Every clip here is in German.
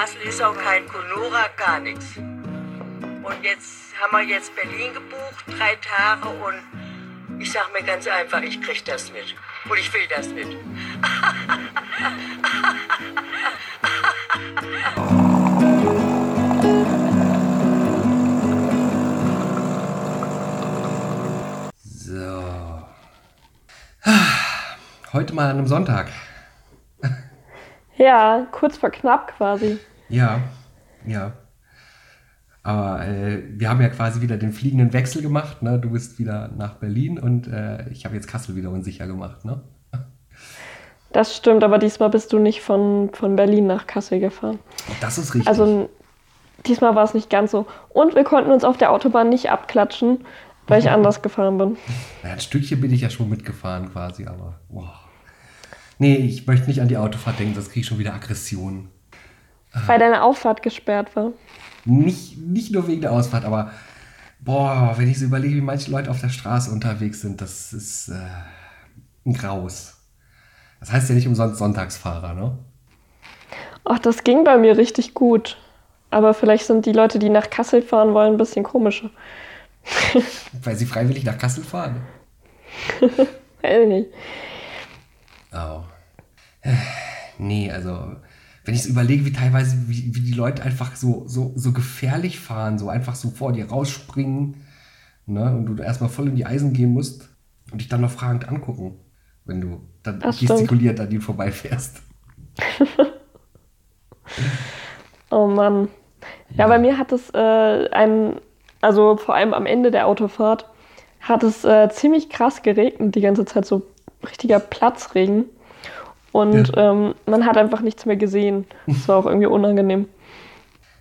Kassel ist auch kein Conora, gar nichts. Und jetzt haben wir jetzt Berlin gebucht, drei Tage und ich sag mir ganz einfach, ich krieg das mit. Und ich will das mit. So. Heute mal an einem Sonntag. Ja, kurz vor knapp quasi. Ja, ja. Aber äh, wir haben ja quasi wieder den fliegenden Wechsel gemacht. Ne? Du bist wieder nach Berlin und äh, ich habe jetzt Kassel wieder unsicher gemacht. Ne? Das stimmt, aber diesmal bist du nicht von, von Berlin nach Kassel gefahren. Das ist richtig. Also diesmal war es nicht ganz so. Und wir konnten uns auf der Autobahn nicht abklatschen, weil ich anders gefahren bin. Naja, ein Stückchen bin ich ja schon mitgefahren quasi, aber boah. Nee, ich möchte nicht an die Autofahrt denken, sonst kriege ich schon wieder Aggression. Weil deine Auffahrt gesperrt war. Nicht, nicht nur wegen der Ausfahrt, aber boah, wenn ich so überlege, wie manche Leute auf der Straße unterwegs sind, das ist äh, ein Graus. Das heißt ja nicht umsonst Sonntagsfahrer, ne? Ach, das ging bei mir richtig gut. Aber vielleicht sind die Leute, die nach Kassel fahren wollen, ein bisschen komischer. Weil sie freiwillig nach Kassel fahren. Weiß nicht. Oh. Nee, also, wenn ich so überlege, wie teilweise, wie, wie die Leute einfach so, so, so gefährlich fahren, so einfach so vor dir rausspringen, ne, und du erstmal voll in die Eisen gehen musst und dich dann noch fragend angucken, wenn du dann Das stimmt. gestikuliert an ihnen vorbeifährst. Oh Mann. Ja, bei mir hat es äh, ein, also vor allem am Ende der Autofahrt, hat es äh, ziemlich krass geregnet, die ganze Zeit so richtiger Platzregen. Und ähm, man hat einfach nichts mehr gesehen. Das war auch irgendwie unangenehm.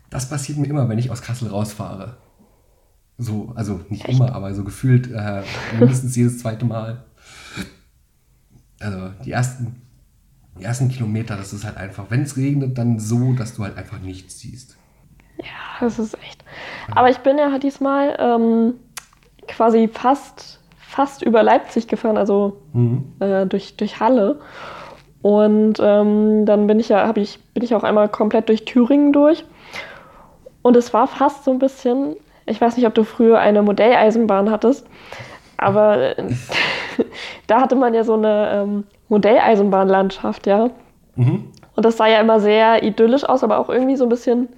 Das passiert mir immer, wenn ich aus Kassel rausfahre. So, also nicht immer, aber so gefühlt äh, mindestens jedes zweite Mal. Also die ersten, die ersten Kilometer, das ist halt einfach, wenn es regnet, dann so, dass du halt einfach nichts siehst. Ja, das ist echt. Aber ich bin ja diesmal ähm, quasi fast, fast über Leipzig gefahren, also Mhm. äh, durch, durch Halle. Und ähm, dann bin ich ja, ich, bin ich auch einmal komplett durch Thüringen durch. Und es war fast so ein bisschen, ich weiß nicht, ob du früher eine Modelleisenbahn hattest, aber äh, da hatte man ja so eine ähm, Modelleisenbahnlandschaft, ja. Mhm. Und das sah ja immer sehr idyllisch aus, aber auch irgendwie so ein bisschen.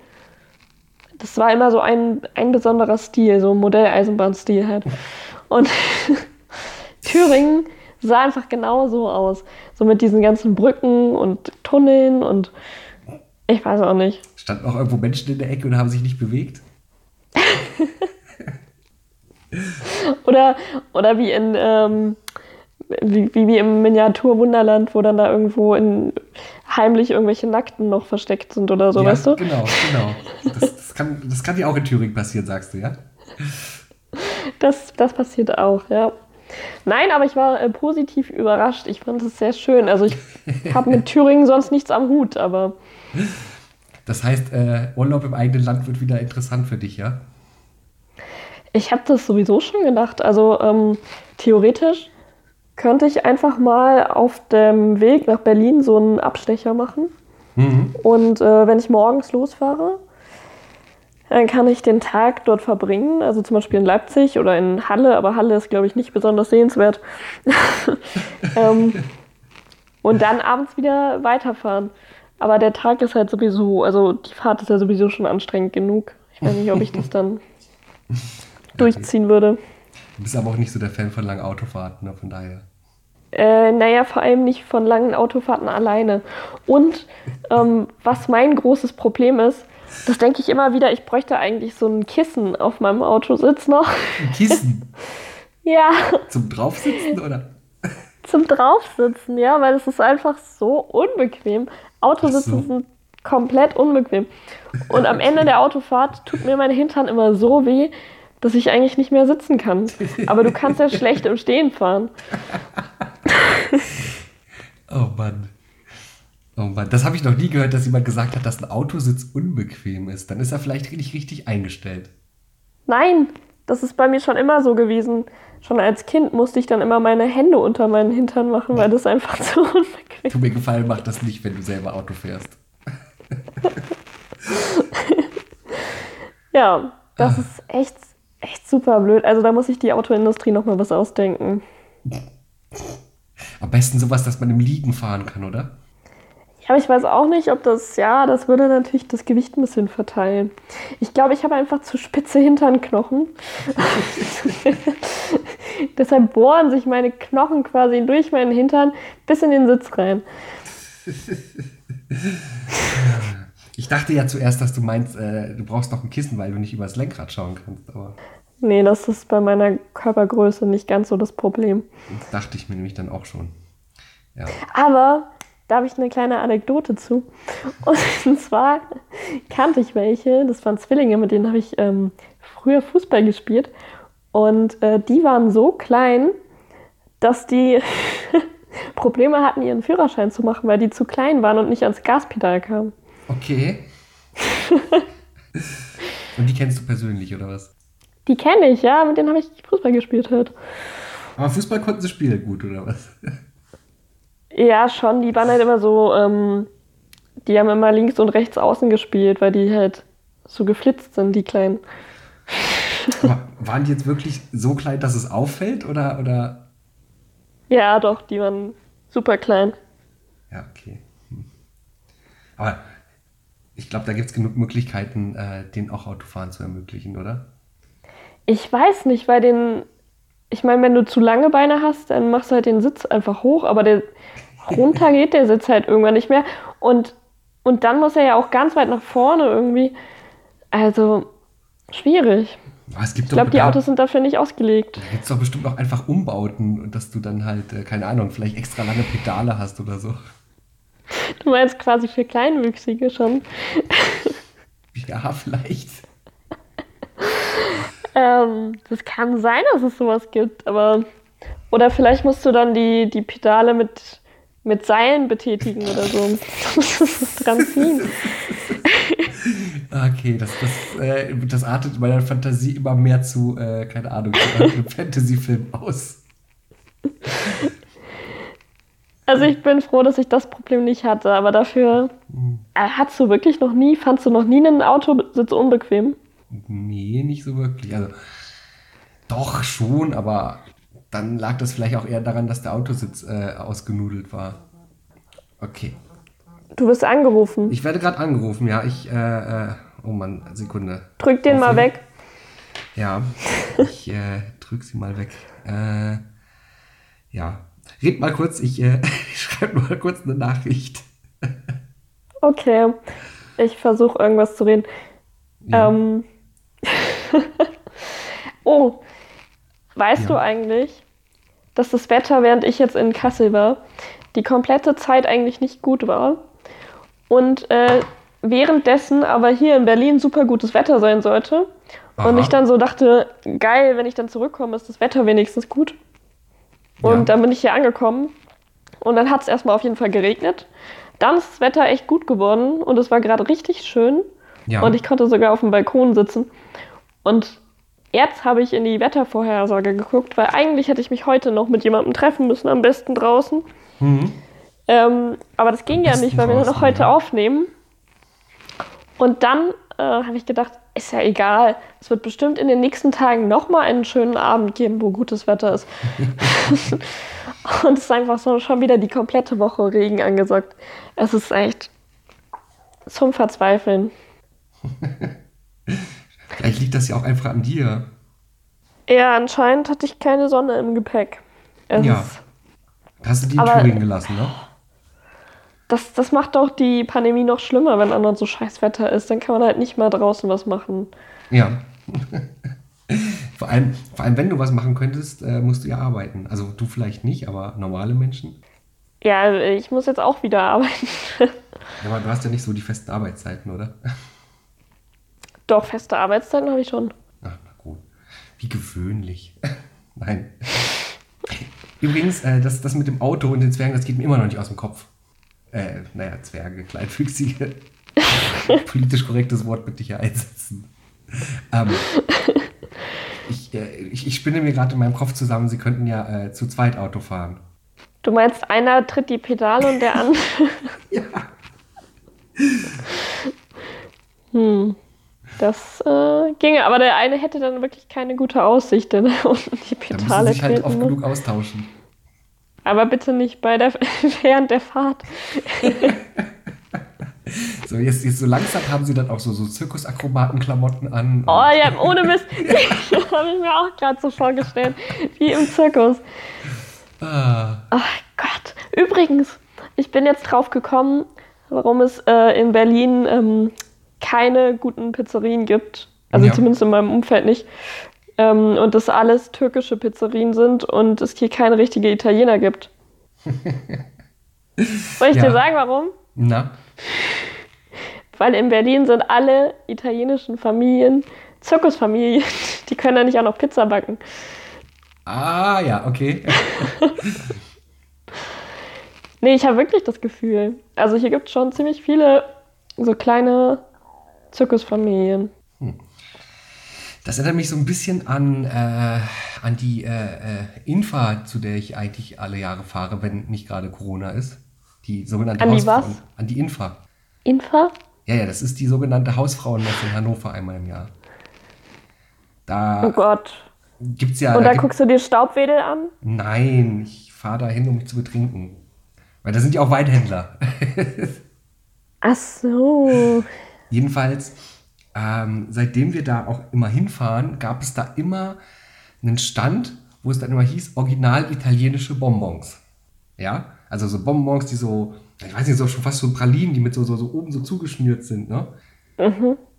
Das war immer so ein, ein besonderer Stil, so ein Modelleisenbahnstil halt. Und Thüringen sah einfach genau so aus. So mit diesen ganzen Brücken und Tunneln und ich weiß auch nicht. Standen auch irgendwo Menschen in der Ecke und haben sich nicht bewegt? Oder, oder wie in ähm, wie, wie, wie im Miniaturwunderland, wo dann da irgendwo in, heimlich irgendwelche Nackten noch versteckt sind oder so, ja, weißt du? Genau, genau. Das, das, kann, das kann ja auch in Thüringen passieren, sagst du, ja? Das, das passiert auch, ja. Nein, aber ich war äh, positiv überrascht. Ich fand es sehr schön. Also ich habe mit Thüringen sonst nichts am Hut, aber Das heißt, äh, Urlaub im eigenen Land wird wieder interessant für dich, ja? ich habe das sowieso schon gedacht. Also ähm, theoretisch könnte ich einfach mal auf dem Weg nach Berlin so einen Abstecher machen. Mhm. Und äh, wenn ich morgens losfahre, dann kann ich den Tag dort verbringen. Also zum Beispiel in Leipzig oder in Halle, aber Halle ist, glaube ich, nicht besonders sehenswert. ähm, und dann abends wieder weiterfahren. Aber der Tag ist halt sowieso, also die Fahrt ist ja sowieso schon anstrengend genug. Ich weiß nicht, ob ich das dann durchziehen würde. Du bist aber auch nicht so der Fan von langen Autofahrten, ne? von daher. Äh, naja, vor allem nicht von langen Autofahrten alleine. Und ähm, was mein großes Problem ist, das denke ich immer wieder, ich bräuchte eigentlich so ein Kissen auf meinem Autositz noch. Ein Kissen Ja, zum Draufsitzen oder? zum Draufsitzen, ja, weil es ist einfach so unbequem. Autositzen so. sind komplett unbequem. Und am Ende der Autofahrt tut mir mein Hintern immer so weh, dass ich eigentlich nicht mehr sitzen kann. Aber du kannst ja schlecht im Stehen fahren. Oh Mann. Oh Mann, das habe ich noch nie gehört, dass jemand gesagt hat, dass ein Autositz unbequem ist. Dann ist er vielleicht nicht richtig eingestellt. Nein, das ist bei mir schon immer so gewesen. Schon als Kind musste ich dann immer meine Hände unter meinen Hintern machen, weil das einfach zu unbequem Tu mir gefallen, mach das nicht, wenn du selber Auto fährst. ja, das ah. ist echt, echt super blöd. Also da muss sich die Autoindustrie nochmal was ausdenken. Am besten sowas, dass man im Liegen fahren kann, oder? Aber ich weiß auch nicht, ob das, ja, das würde natürlich das Gewicht ein bisschen verteilen. Ich glaube, ich habe einfach zu spitze Hinternknochen. Deshalb bohren sich meine Knochen quasi durch meinen Hintern bis in den Sitz rein. Ich dachte ja zuerst, dass du meinst, äh, du brauchst noch ein Kissen, weil du nicht übers Lenkrad schauen kannst. Aber nee, das ist bei meiner Körpergröße nicht ganz so das Problem. Das dachte ich mir nämlich dann auch schon. Ja. Aber da habe ich eine kleine Anekdote zu. Und zwar kannte ich welche, das waren Zwillinge, mit denen habe ich ähm, früher Fußball gespielt. Und äh, die waren so klein, dass die Probleme hatten, ihren Führerschein zu machen, weil die zu klein waren und nicht ans Gaspedal kamen. Okay. Und die kennst du persönlich, oder was? Die kenne ich, ja. Mit denen habe ich Fußball gespielt halt. Aber Fußball konnten sie spielen gut, oder was? Ja, schon. Die waren halt immer so, ähm, die haben immer links und rechts außen gespielt, weil die halt so geflitzt sind, die Kleinen. Aber waren die jetzt wirklich so klein, dass es auffällt, oder? oder? Ja, doch, die waren super klein. Ja, okay. Hm. Aber ich glaube, da gibt es genug Möglichkeiten, äh, den auch Autofahren zu ermöglichen, oder? Ich weiß nicht, weil den, ich meine, wenn du zu lange Beine hast, dann machst du halt den Sitz einfach hoch, aber der runter geht der Sitz halt irgendwann nicht mehr. Und, und dann muss er ja auch ganz weit nach vorne irgendwie. Also schwierig. ich glaube, die Autos sind dafür nicht ausgelegt. Da gibt es doch bestimmt auch einfach Umbauten, dass du dann halt, äh, keine Ahnung, vielleicht extra lange Pedale hast oder so. Du meinst quasi für Kleinwüchsige schon. Ja, vielleicht. Ähm, das kann sein, dass es sowas gibt, aber. Oder vielleicht musst du dann die, die Pedale mit, mit Seilen betätigen oder so. dran ziehen. Okay, das, das, äh, das artet meiner Fantasie immer mehr zu, äh, keine Ahnung, zu einem Fantasy-Film aus. Also ich bin froh, dass ich das Problem nicht hatte, aber dafür mhm. äh, hast du wirklich noch nie, fandst du noch nie einen Autositz unbequem? Nee, nicht so wirklich. Also doch schon, aber dann lag das vielleicht auch eher daran, dass der Autositz äh, ausgenudelt war. Okay. Du wirst angerufen. Ich werde gerade angerufen, ja. Ich, äh, äh, oh Mann, Sekunde. Drück den mal weg. Ja, ich äh, drück sie mal weg. Äh, ja, Red mal kurz, ich äh, schreibe mal kurz eine Nachricht. okay, ich versuche irgendwas zu reden. Ja. Ähm. oh, weißt ja. du eigentlich, dass das Wetter, während ich jetzt in Kassel war, die komplette Zeit eigentlich nicht gut war? Und äh, währenddessen aber hier in Berlin super gutes Wetter sein sollte. Aha. Und ich dann so dachte, geil, wenn ich dann zurückkomme, ist das Wetter wenigstens gut. Und ja. dann bin ich hier angekommen und dann hat es erstmal auf jeden Fall geregnet. Dann ist das Wetter echt gut geworden und es war gerade richtig schön. Ja. Und ich konnte sogar auf dem Balkon sitzen. Und jetzt habe ich in die Wettervorhersage geguckt, weil eigentlich hätte ich mich heute noch mit jemandem treffen müssen, am besten draußen. Mhm. Ähm, aber das ging ja nicht, weil wir nur noch heute ja. aufnehmen. Und dann äh, habe ich gedacht, ist ja egal. Es wird bestimmt in den nächsten Tagen nochmal einen schönen Abend geben, wo gutes Wetter ist. und es ist einfach so schon wieder die komplette Woche Regen angesagt. Es ist echt zum Verzweifeln. Vielleicht liegt das ja auch einfach an dir. Ja, anscheinend hatte ich keine Sonne im Gepäck. Es ja. Hast du die in Thüringen gelassen, ne? das, das macht doch die Pandemie noch schlimmer, wenn anderen so scheiß Wetter ist. Dann kann man halt nicht mal draußen was machen. Ja. vor, allem, vor allem, wenn du was machen könntest, äh, musst du ja arbeiten. Also du vielleicht nicht, aber normale Menschen. Ja, ich muss jetzt auch wieder arbeiten. ja, aber du hast ja nicht so die festen Arbeitszeiten, oder? Doch, feste Arbeitszeiten habe ich schon. Ach, na gut. Wie gewöhnlich. Nein. Übrigens, äh, das, das mit dem Auto und den Zwergen, das geht mir immer noch nicht aus dem Kopf. Äh, naja, Zwerge, Kleinfüchsige. Politisch korrektes Wort bitte hier einsetzen. Ähm, ich, äh, ich, ich, spinne mir gerade in meinem Kopf zusammen, sie könnten ja äh, zu zweit Auto fahren. Du meinst, einer tritt die Pedale und der andere. ja. Hm. Das äh, ginge, aber der eine hätte dann wirklich keine gute Aussicht, denn unten die Da müssen sich halt oft muss. genug austauschen. Aber bitte nicht bei der während der Fahrt. So, jetzt, jetzt so langsam haben sie dann auch so, so Zirkusakrobatenklamotten an. Oh ja, ohne Mist. habe ich mir auch gerade so vorgestellt. Wie im Zirkus. Ah, Ach Gott. Übrigens, ich bin jetzt drauf gekommen, warum es äh, in Berlin ähm, keine guten Pizzerien gibt. Also Ja. zumindest in meinem Umfeld nicht. Ähm, und das alles türkische Pizzerien sind und es hier keine richtige Italiener gibt. Soll ich Ja. dir sagen, warum? na, Weil in Berlin sind alle italienischen Familien Zirkusfamilien. Die können ja nicht auch noch Pizza backen. ah ja, okay. Nee, ich habe wirklich das Gefühl. Also hier gibt es schon ziemlich viele so kleine Zirkusfamilien. Das erinnert mich so ein bisschen an, äh, an die äh, äh, Infa, zu der ich eigentlich alle Jahre fahre, wenn nicht gerade Corona ist. Die sogenannte An die was? An die Infa. Infa? Ja, ja, das ist die sogenannte Hausfrauenmesse in Hannover einmal im Jahr. Oh Da Gott. gibt's ja. Und da da guckst du dir Staubwedel an? Nein, ich fahre da hin, um mich zu betrinken. Weil da sind ja auch Weinhändler. Ach so. Jedenfalls, ähm, seitdem wir da auch immer hinfahren, gab es da immer einen Stand, wo es dann immer hieß, original italienische Bonbons. Ja, also so Bonbons, die so, ich weiß nicht, so schon fast so Pralinen, die mit so, so, so oben so zugeschnürt sind, ne?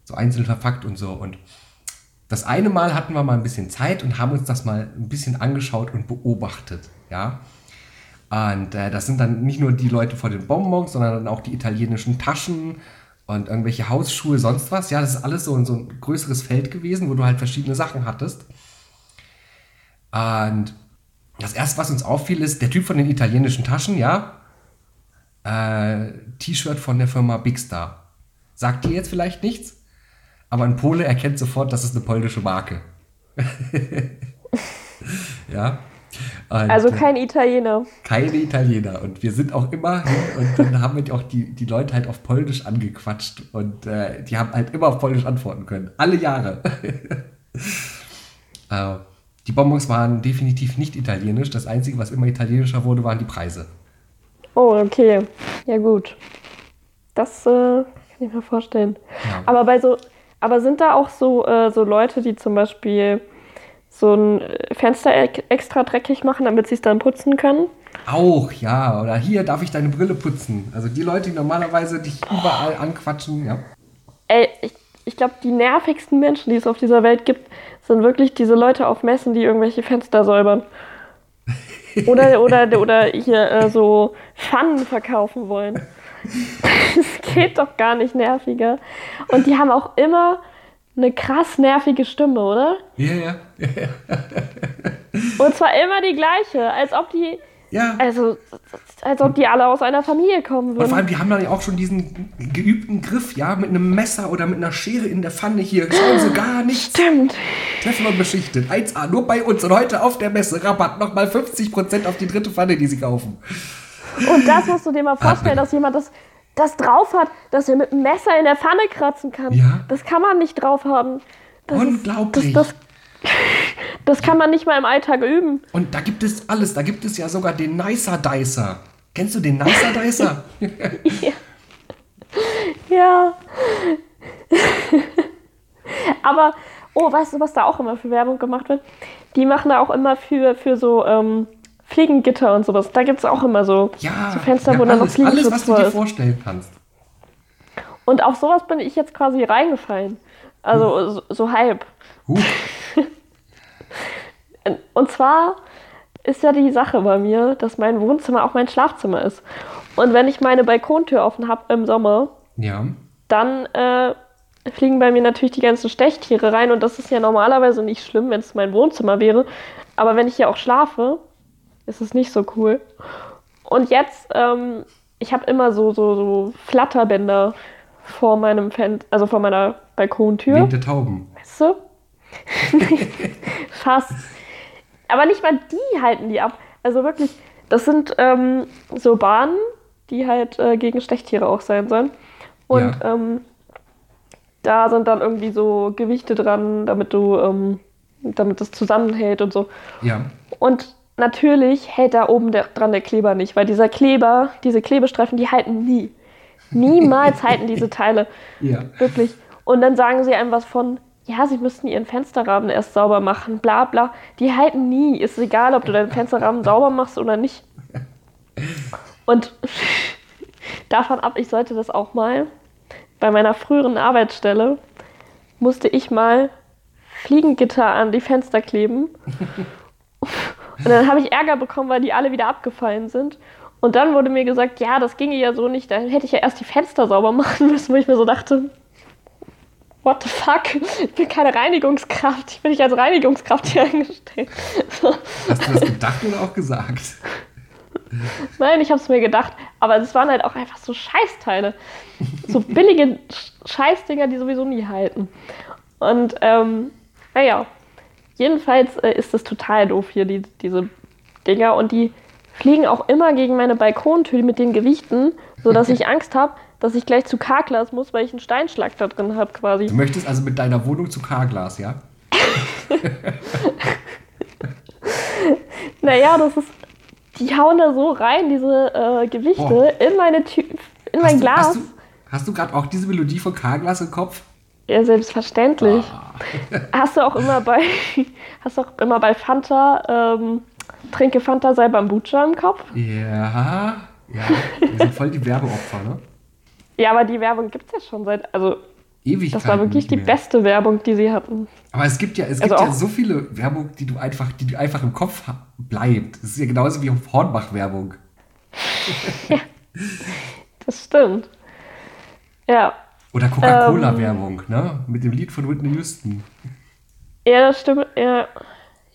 So einzeln verpackt und so. Und das eine Mal hatten wir mal ein bisschen Zeit und haben uns das mal ein bisschen angeschaut und beobachtet, ja. Und äh, das sind dann nicht nur die Leute vor den Bonbons, sondern dann auch die italienischen Taschen und irgendwelche Hausschuhe, sonst was. Ja, das ist alles so, ein- so ein größeres Feld gewesen, wo du halt verschiedene Sachen hattest. Und das erste, was uns auffiel, ist der Typ von den italienischen Taschen, ja. Äh, T-Shirt von der Firma Big Star. Sagt dir jetzt vielleicht nichts, aber ein Pole erkennt sofort, das ist eine polnische Marke. ja. Und, Also kein Italiener. keine Italiener. Und wir sind auch immer hin und dann haben wir auch die, die Leute halt auf Polnisch angequatscht und äh, die haben halt immer auf Polnisch antworten können. Alle Jahre. äh, die Bonbons waren definitiv nicht italienisch. Das Einzige, was immer italienischer wurde, waren die Preise. Oh, okay. Ja, gut. Das äh, kann ich mir vorstellen. Ja. Aber bei so, aber sind da auch so, äh, so Leute, die zum Beispiel so ein Fenster e- extra dreckig machen, damit sie es dann putzen können? Auch, ja. Oder hier darf ich deine Brille putzen. Also die Leute, die normalerweise dich überall anquatschen, ja. Ey, ich, ich glaube, die nervigsten Menschen, die es auf dieser Welt gibt, sind wirklich diese Leute auf Messen, die irgendwelche Fenster säubern. Oder, oder, oder hier äh, so Pfannen verkaufen wollen. Das geht doch gar nicht nerviger. Und die haben auch immer eine krass nervige Stimme, oder? Ja, ja. Und zwar immer die gleiche, als ob die, Ja. also, als ob die alle aus einer Familie kommen Und vor würden. allem, die haben dann ja auch schon diesen geübten Griff, ja, mit einem Messer oder mit einer Schere in der Pfanne hier. Schauen Sie gar nichts. Stimmt. Teflon beschichtet. 1A, nur bei uns. Und heute auf der Messe Rabatt. Nochmal 50% auf die dritte Pfanne, die Sie kaufen. Und das musst du dir mal vorstellen, dass jemand das, das drauf hat, dass er mit einem Messer in der Pfanne kratzen kann. Ja. Das kann man nicht drauf haben. Das ist- Unglaublich. das, das, das kann man nicht mal im Alltag üben. Und da gibt es alles. Da gibt es ja sogar den Nicer Dicer. Kennst du den Nicer Dicer? Ja. Aber, oh, weißt du, was da auch immer für Werbung gemacht wird? Die machen da auch immer für, für so ähm, Fliegengitter und sowas. Da gibt es auch immer so, Ja. so Fenster, ja, wo dann noch alles, alles, Fliegenschutz was du dir vorstellen kannst. Und auf sowas bin ich jetzt quasi reingefallen. Also so, so halb. Huh. Und zwar ist ja die Sache bei mir, dass mein Wohnzimmer auch mein Schlafzimmer ist. Und wenn ich meine Balkontür offen habe im Sommer, Ja. dann äh, fliegen bei mir natürlich die ganzen Stechtiere rein. Und das ist ja normalerweise nicht schlimm, wenn es mein Wohnzimmer wäre. Aber wenn ich hier auch schlafe, ist es nicht so cool. Und jetzt, ähm, ich habe immer so, so, so Flatterbänder vor meinem Fenster, also vor meiner Balkontür. Wegen der Tauben. Weißt du? Fast. Aber nicht mal die halten die ab. Also wirklich, das sind ähm, so Bahnen, die halt äh, gegen Stechtiere auch sein sollen. Und Ja. ähm, da sind dann irgendwie so Gewichte dran, damit du, ähm, damit das zusammenhält und so. Ja. Und natürlich hält da oben der, dran der Kleber nicht, weil dieser Kleber, diese Klebestreifen, die halten nie. Niemals halten diese Teile. Ja. Wirklich. Und dann sagen sie einem was von, ja, sie müssten ihren Fensterrahmen erst sauber machen, bla bla. Die halten nie. Ist egal, ob du deinen Fensterrahmen sauber machst oder nicht. Und davon ab, ich sollte das auch mal. Bei meiner früheren Arbeitsstelle musste ich mal Fliegengitter an die Fenster kleben. Und dann habe ich Ärger bekommen, weil die alle wieder abgefallen sind. Und dann wurde mir gesagt, ja, das ginge ja so nicht. Dann hätte ich ja erst die Fenster sauber machen müssen, wo ich mir so dachte, what the fuck? Ich bin keine Reinigungskraft. Ich bin nicht als Reinigungskraft hier eingestellt. Hast du das gedacht oder auch gesagt? Nein, ich habe es mir gedacht. Aber es waren halt auch einfach so Scheißteile. So billige Scheißdinger, die sowieso nie halten. Und ähm, naja, jedenfalls äh, ist es total doof hier, die, diese Dinger. Und die fliegen auch immer gegen meine Balkontür mit den Gewichten, sodass ich Angst habe, dass ich gleich zu Karglas muss, weil ich einen Steinschlag da drin habe quasi. Du möchtest also mit deiner Wohnung zu Karglas, ja? naja, das ist. Die hauen da so rein, diese äh, Gewichte, Boah. in meine Tü in mein hast Glas. Du, hast du, hast du gerade auch diese Melodie von Karglas im Kopf? Ja, selbstverständlich. Ah. Hast du auch immer bei, hast auch immer bei Fanta, ähm, trinke Fanta sei Bambucha im Kopf? Ja, ja. Wir sind voll die Werbeopfer, ne? Ja, aber die Werbung gibt es ja schon seit, also Ewigkeiten das war wirklich die beste Werbung, die sie hatten. Aber es gibt ja, es Also gibt ja so viele Werbung, die du einfach, die du einfach im Kopf bleibt. Das ist ja genauso wie Hornbach-Werbung. Das stimmt. Ja. Oder Coca-Cola-Werbung, ne? Mit dem Lied von Whitney Houston. Ja, das stimmt. Ja. ja,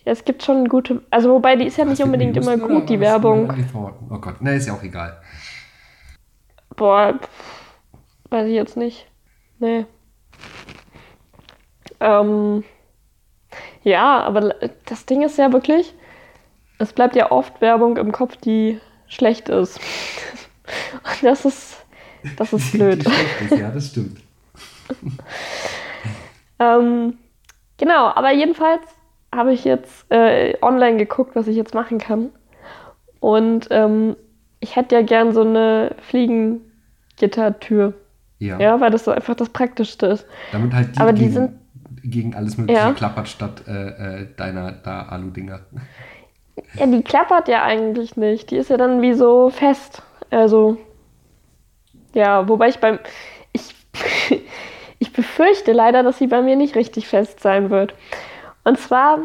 es gibt schon gute, also wobei die ist ja nicht unbedingt immer Houston oder gut, die Werbung. Oh Gott, ne, ist ja auch egal. Boah, pff, weiß ich jetzt nicht. Nee. Ähm, ja, aber das Ding ist ja wirklich, es bleibt ja oft Werbung im Kopf, die schlecht ist. Und das ist, das ist blöd. ist, ja, das stimmt. Ähm, genau, aber jedenfalls habe ich jetzt äh, online geguckt, was ich jetzt machen kann. Und ähm, ich hätte ja gern so eine Fliegengittertür. Ja. Ja, weil das so einfach das Praktischste ist. Damit halt die, Aber die gegen, sind- gegen alles Mögliche Ja. klappert statt äh, äh, deiner da Alu-Dinger. Ja, die klappert ja eigentlich nicht. Die ist ja dann wie so fest. Also, ja, wobei ich beim. Ich, ich befürchte leider, dass sie bei mir nicht richtig fest sein wird. Und zwar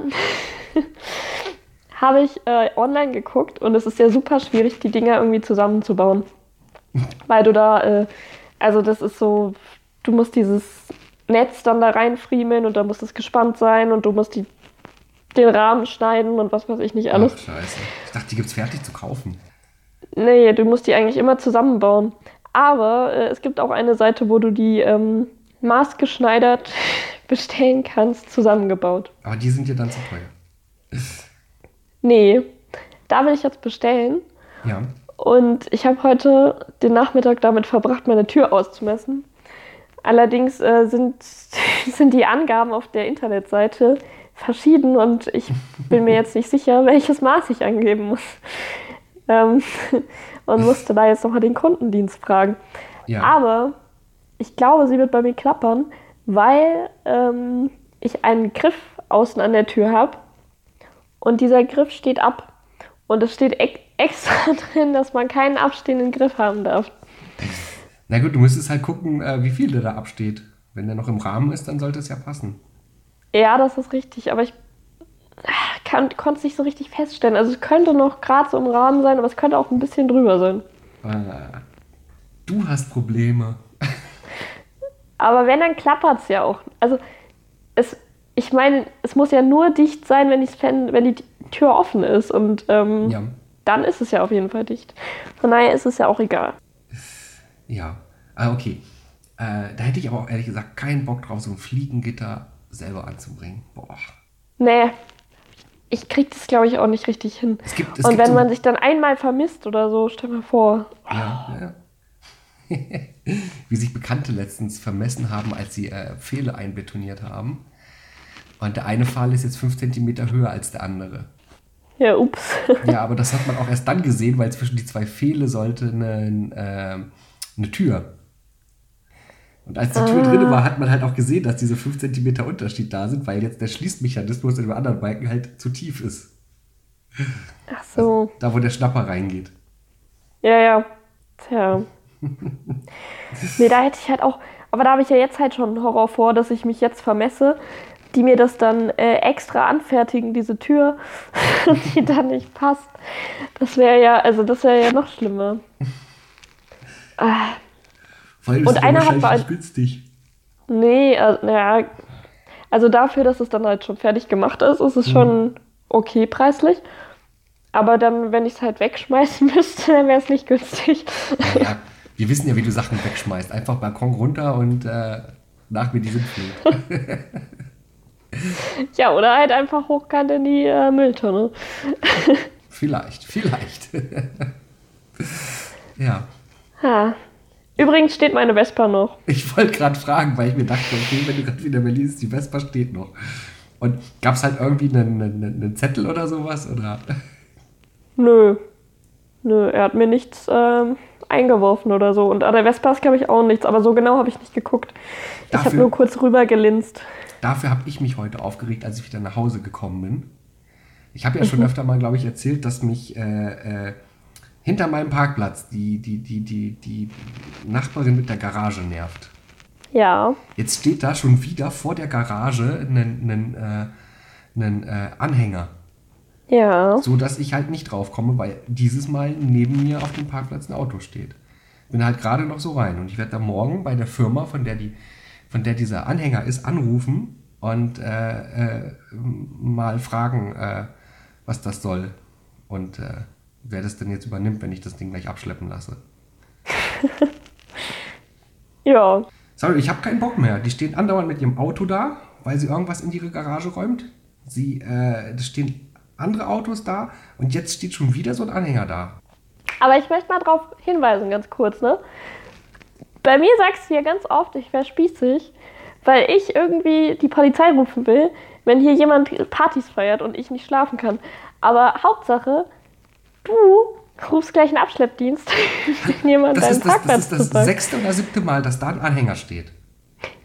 habe ich äh, online geguckt und es ist ja super schwierig, die Dinger irgendwie zusammenzubauen. Weil du da, äh, also das ist so, du musst dieses Netz dann da reinfriemeln und da muss es gespannt sein und du musst die, den Rahmen schneiden und was weiß ich nicht alles. Ach, scheiße. Ich dachte, die gibt's fertig zu kaufen. Nee, du musst die eigentlich immer zusammenbauen. Aber äh, es gibt auch eine Seite, wo du die ähm, maßgeschneidert bestellen kannst, zusammengebaut. Aber die sind ja dann zu teuer. Nee, da will ich jetzt bestellen. Ja. Und ich habe heute den Nachmittag damit verbracht, meine Tür auszumessen. Allerdings äh, sind, sind die Angaben auf der Internetseite verschieden und ich bin mir jetzt nicht sicher, welches Maß ich angeben muss. Ähm, und musste da jetzt nochmal den Kundendienst fragen. Ja. Aber ich glaube, sie wird bei mir klappern, weil ähm, ich einen Griff außen an der Tür habe und dieser Griff steht ab. Und es steht ex extra drin, dass man keinen abstehenden Griff haben darf. Na gut, du müsstest halt gucken, äh, wie viel der da absteht. Wenn der noch im Rahmen ist, dann sollte es ja passen. Ja, das ist richtig, aber ich konnte es nicht so richtig feststellen. Also es könnte noch gerade so im Rahmen sein, aber es könnte auch ein bisschen drüber sein. Äh, du hast Probleme. Aber wenn, dann klappert es ja auch. Also es, ich meine, es muss ja nur dicht sein, wenn, wenn die Tür offen ist. Und ähm, Ja. dann ist es ja auf jeden Fall dicht. Von daher ist es ja auch egal. Ja. Ah, okay. Äh, da hätte ich aber auch ehrlich gesagt keinen Bock drauf, so ein Fliegengitter selber anzubringen. Boah. Nee, ich krieg das, glaube ich, auch nicht richtig hin. Es gibt, es Und wenn so, man sich dann einmal vermisst oder so, stell mal vor. Ja, ja. wie sich Bekannte letztens vermessen haben, als sie äh, Pfähle einbetoniert haben. Und der eine Pfahl ist jetzt fünf Zentimeter höher als der andere. Ja, ups. Ja, aber das hat man auch erst dann gesehen, weil zwischen die zwei Pfähle sollte eine, äh, eine Tür. Und als die Tür drin war, hat man halt auch gesehen, dass diese 5 cm Unterschied da sind, weil jetzt der Schließmechanismus in dem anderen Balken halt zu tief ist. Ach so. Da, wo der Schnapper reingeht. Ja, ja. Tja. nee, da hätte ich halt auch. Aber da habe ich ja jetzt halt schon einen Horror vor, dass ich mich jetzt vermesse, die mir das dann äh, extra anfertigen, diese Tür, die dann nicht passt. Das wäre ja, also das wäre ja noch schlimmer. Ah. Weil Und ist einer hat nicht günstig. Nee, also, ja. Also dafür, dass es dann halt schon fertig gemacht ist, ist es schon okay preislich. Aber dann, wenn ich es halt wegschmeißen müsste, dann wäre es nicht günstig. Ja, wir wissen ja, wie du Sachen wegschmeißt. Einfach Balkon runter und äh, nach mir die Sintflut. ja, oder halt einfach hochkant in die äh, Mülltonne. vielleicht, vielleicht. ja. Ha. Übrigens steht meine Vespa noch. Ich wollte gerade fragen, weil ich mir dachte, okay, wenn du gerade wieder in Berlin bist, die Vespa steht noch. Und gab es halt irgendwie einen, einen, einen Zettel oder sowas? Oder? Nö. Nö, er hat mir nichts ähm, eingeworfen oder so. Und an der Vespa ist, glaube ich, auch nichts. Aber so genau habe ich nicht geguckt. Ich habe Dafür- nur kurz rüber gelinst. Dafür habe ich mich heute aufgeregt, als ich wieder nach Hause gekommen bin. Ich habe ja schon öfter mal, glaube ich, erzählt, dass mich äh, äh, hinter meinem Parkplatz die, die, die, die, die Nachbarin mit der Garage nervt. Ja. Jetzt steht da schon wieder vor der Garage ein, äh, äh, Anhänger, Ja. so dass ich halt nicht drauf komme, weil dieses Mal neben mir auf dem Parkplatz ein Auto steht. Bin halt gerade noch so rein und ich werde da morgen bei der Firma, von der die, von der dieser Anhänger ist, anrufen und äh, äh, mal fragen, äh, was das soll und äh, wer das denn jetzt übernimmt, wenn ich das Ding gleich abschleppen lasse. Ja. Sorry, ich habe keinen Bock mehr. Die stehen andauernd mit ihrem Auto da, weil sie irgendwas in ihre Garage räumt. Sie, äh, es stehen andere Autos da und jetzt steht schon wieder so ein Anhänger da. Aber ich möchte mal darauf hinweisen, ganz kurz, ne? Bei mir sagst du ja ganz oft, ich wäre spießig, weil ich irgendwie die Polizei rufen will, wenn hier jemand Partys feiert und ich nicht schlafen kann. Aber Hauptsache, du rufst gleich einen Abschleppdienst, wenn jemand Das ist das, das, ist das sechste oder siebte Mal, dass da ein Anhänger steht.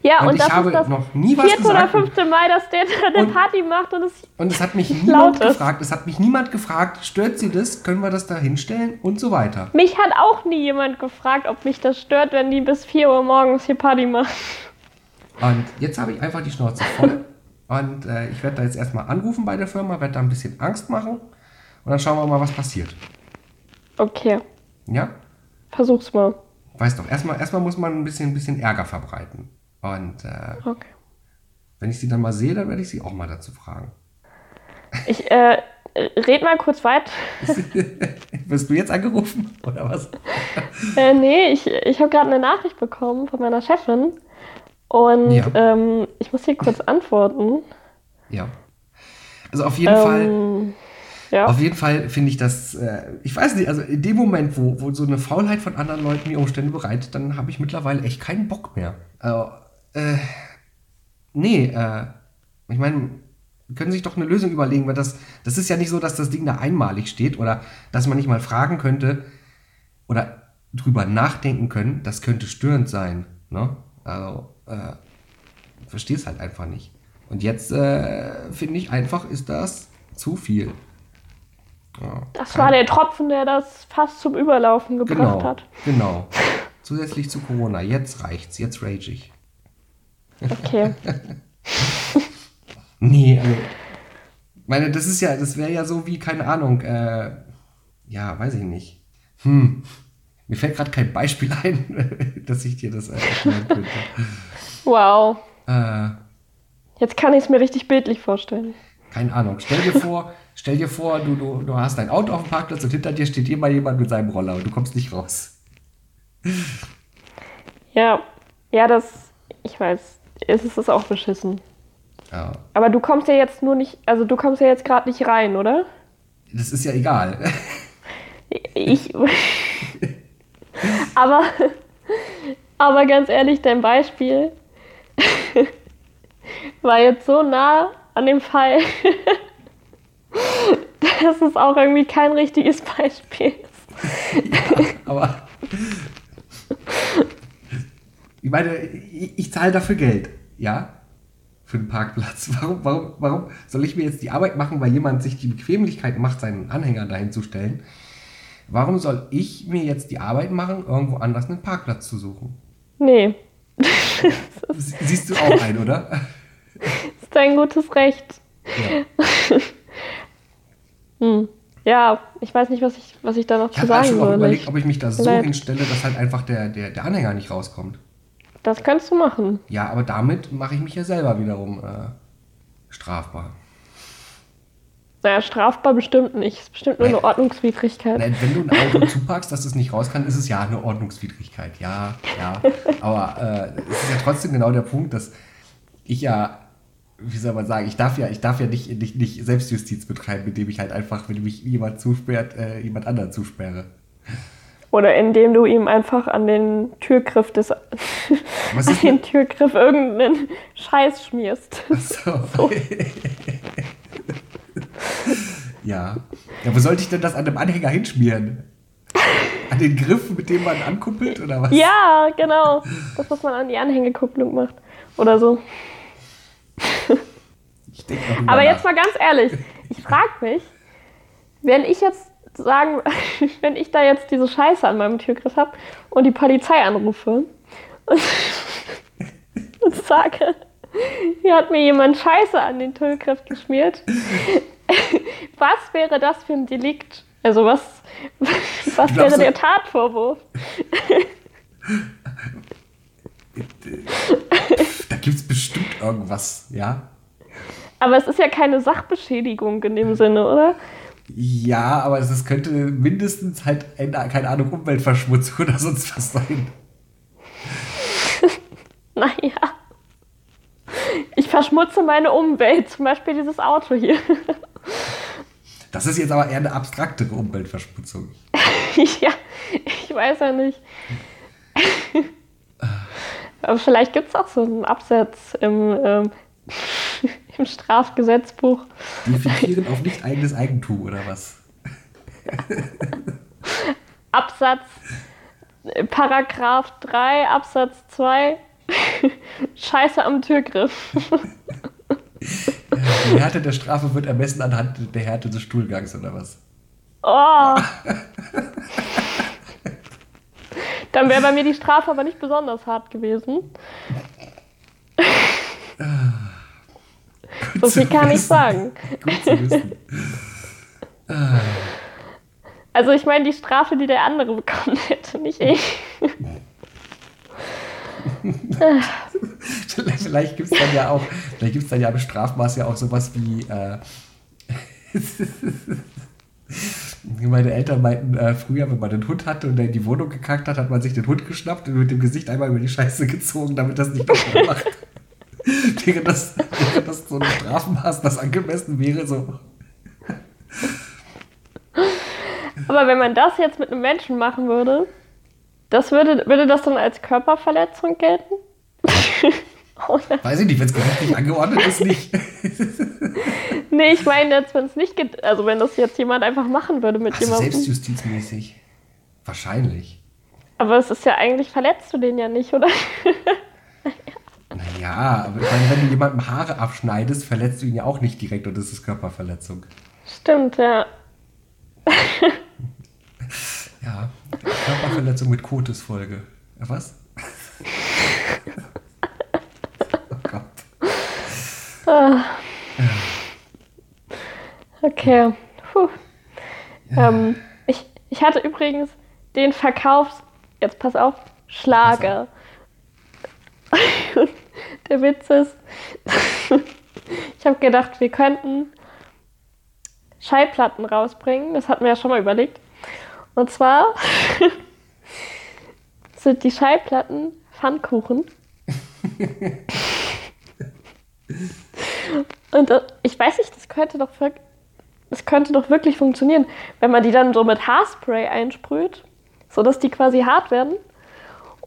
Ja, und und, ich das habe ist das noch nie was vierte oder gesagt. fünfte Mal, dass der da eine Und- Party macht und es Und es hat mich niemand gefragt. Es hat mich niemand gefragt, stört sie das? Können wir das da hinstellen? Und so weiter. Mich hat auch nie jemand gefragt, ob mich das stört, wenn die bis 4 Uhr morgens hier Party machen. Und jetzt habe ich einfach die Schnauze voll. Und äh, ich werde da jetzt erstmal anrufen bei der Firma, werde da ein bisschen Angst machen. Und dann schauen wir mal, was passiert. Okay, Ja? versuch's mal. Weiß doch, erstmal, erstmal muss man ein bisschen, ein bisschen Ärger verbreiten. Und äh, Okay. wenn ich sie dann mal sehe, dann werde ich sie auch mal dazu fragen. Ich äh, red mal kurz weit. Wirst du jetzt angerufen? Oder was? Äh, nee, ich, ich habe gerade eine Nachricht bekommen von meiner Chefin. Und Ja. ähm, ich muss hier kurz antworten. Ja. Also auf jeden Fall. Ja. Auf jeden Fall finde ich das, äh, ich weiß nicht, also in dem Moment, wo, wo so eine Faulheit von anderen Leuten die Umstände bereitet, dann habe ich mittlerweile echt keinen Bock mehr. Also, äh, nee, äh, ich meine, können sich doch eine Lösung überlegen, weil das, das ist ja nicht so, dass das Ding da einmalig steht oder dass man nicht mal fragen könnte oder drüber nachdenken können, das könnte störend sein. Ne? Also, äh, verstehe es halt einfach nicht. Und jetzt äh, finde ich einfach, ist das zu viel. Ja, das war der Tropfen, der das fast zum Überlaufen gebracht Genau, hat. genau. Zusätzlich zu Corona. Jetzt reicht's, jetzt rage ich. Okay. Nee, also, meine, das ist ja, das wäre ja so wie, keine Ahnung, äh, ja, weiß ich nicht. Hm, mir fällt gerade kein Beispiel ein, dass ich dir das erklären könnte. Wow. Äh, Jetzt kann ich es mir richtig bildlich vorstellen. keine Ahnung. Stell dir vor, stell dir vor, du, du, du hast dein Auto auf dem Parkplatz und hinter dir steht immer jemand mit seinem Roller und du kommst nicht raus. Ja, ja, das, ich weiß, es ist auch beschissen. Ja, Aber du kommst ja jetzt nur nicht, also du kommst ja jetzt gerade nicht rein, oder? das ist ja egal. Ich. Aber Aber ganz ehrlich, dein Beispiel war jetzt so nah an dem Fall, dass es auch irgendwie kein richtiges Beispiel ist. Ja, aber ich meine, ich, ich zahle dafür Geld, ja, für den Parkplatz. Warum, warum, warum soll ich mir jetzt die Arbeit machen, weil jemand sich die Bequemlichkeit macht, seinen Anhänger dahin zu stellen? Warum soll ich mir jetzt die Arbeit machen, irgendwo anders einen Parkplatz zu suchen? Nee. Siehst du auch ein, oder? Das ist dein gutes Recht. Ja. Hm. Ja, ich weiß nicht, was ich, was ich da noch Ich zu habe halt sagen schon auch soll. überlegt, Ich- ob ich mich da so Leid. hinstelle, dass halt einfach der, der, der Anhänger nicht rauskommt. Das kannst du machen. Ja, aber damit mache ich mich ja selber wiederum äh, strafbar. Naja, strafbar bestimmt nicht. Ist bestimmt nur eine Ordnungswidrigkeit. Nein, wenn du ein Auto zupackst, dass es nicht raus kann, ist es ja eine Ordnungswidrigkeit. Ja, ja. Aber äh, es ist ja trotzdem genau der Punkt, dass ich ja, wie soll man sagen, ich darf ja, ich darf ja nicht, nicht, nicht Selbstjustiz betreiben, indem ich halt einfach, wenn mich jemand zusperrt, äh, jemand anderen zusperre. Oder indem du ihm einfach an den Türgriff des Was an den Türgriff irgendeinen Scheiß schmierst. So. ja. Ja, wo sollte ich denn das an einem Anhänger hinschmieren? An den Griff, mit dem man ankuppelt oder was? Ja, genau. Das, was man an die Anhängekupplung macht. Oder so. Ich denk noch drüber Aber jetzt mal ganz ehrlich, ich frage mich, wenn ich jetzt sagen, wenn ich da jetzt diese Scheiße an meinem Türgriff habe und die Polizei anrufe und, und sage, hier hat mir jemand Scheiße an den Türgriff geschmiert, was wäre das für ein Delikt? Also was, was wäre der Tatvorwurf? Da gibt es bestimmt irgendwas, ja? Aber es ist ja keine Sachbeschädigung in dem Sinne, oder? Ja, aber es könnte mindestens halt, eine, keine Ahnung, Umweltverschmutzung oder sonst was sein. Naja. Ich verschmutze meine Umwelt, zum Beispiel dieses Auto hier. Das ist jetzt aber eher eine abstraktere Umweltverschmutzung. ja, ich weiß ja nicht. Aber vielleicht gibt es auch so einen Absatz im, ähm, im Strafgesetzbuch. Definieren auf nicht eigenes Eigentum oder was? Absatz äh, Paragraph 3, Absatz 2. Scheiße am Türgriff. Die Härte der Strafe wird ermessen anhand der Härte des Stuhlgangs oder was? Oh. Dann wäre bei mir die Strafe aber nicht besonders hart gewesen. So viel kann ich sagen. Gut wissen. Also ich meine die Strafe, die der andere bekommen hätte, nicht ich. Vielleicht, vielleicht gibt es dann ja auch, vielleicht gibt es dann ja im Strafmaß ja auch sowas wie, äh, meine Eltern meinten äh, früher, wenn man einen Hund hatte und der in die Wohnung gekackt hat, hat man sich den Hund geschnappt und mit dem Gesicht einmal über die Scheiße gezogen, damit das nicht nochmal macht. wäre, das, wäre das so ein Strafmaß, das angemessen wäre, so. Aber wenn man das jetzt mit einem Menschen machen würde, das würde, würde das dann als Körperverletzung gelten? Oder? Weiß ich nicht, wenn es gerichtlich angeordnet ist, nicht. Nee, ich meine jetzt, wenn es nicht geht, also wenn das jetzt jemand einfach machen würde mit Also jemandem. selbstjustizmäßig. Wahrscheinlich. Aber es ist ja eigentlich, verletzt du den ja nicht, oder? Naja, aber ich meine, wenn du jemandem Haare abschneidest, verletzt du ihn ja auch nicht direkt und das ist Körperverletzung. Stimmt, ja. Ja, Körperverletzung mit Kotisfolge. Ja, was? oh Gott. Okay. Puh. Ähm, ich, ich hatte übrigens den Verkaufs... Jetzt pass auf. Schlager. Und der Witz ist, ich habe gedacht, wir könnten Schallplatten rausbringen. Das hatten wir ja schon mal überlegt. Und zwar sind die Schallplatten Pfannkuchen. Und äh, ich weiß nicht, das könnte doch das könnte doch wirklich funktionieren, wenn man die dann so mit Haarspray einsprüht, sodass die quasi hart werden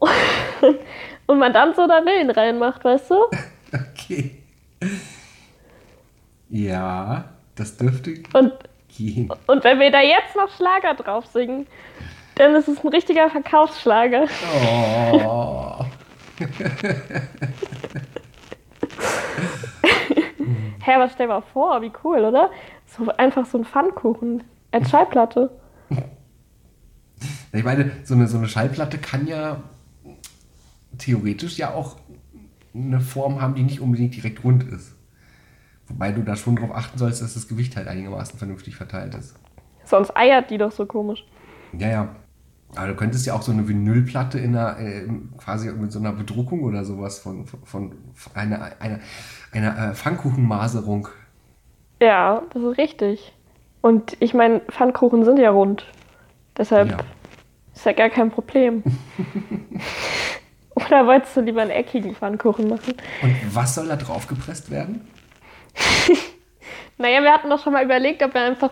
und man dann so da Willen reinmacht, weißt du? Okay. Ja, das dürfte Und, gehen. und wenn wir da jetzt noch Schlager drauf singen, dann ist es ein richtiger Verkaufsschlager. Oh. Hä, was stell mal vor, wie cool, oder? So einfach so ein Pfannkuchen als Schallplatte. Ich meine, so eine, so eine Schallplatte kann ja theoretisch ja auch eine Form haben, die nicht unbedingt direkt rund ist. Wobei du da schon darauf achten sollst, dass das Gewicht halt einigermaßen vernünftig verteilt ist. Sonst eiert die doch so komisch. Ja, ja. Aber du könntest ja auch so eine Vinylplatte in einer, äh, quasi mit so einer Bedruckung oder sowas von, von, von einer, einer, einer äh, Pfannkuchenmaserung. Ja, das ist richtig. Und ich meine, Pfannkuchen sind ja rund. Deshalb Ja. ist ja gar kein Problem. Oder wolltest du lieber einen eckigen Pfannkuchen machen? Und was soll da drauf gepresst werden? Naja, wir hatten doch schon mal überlegt, ob wir einfach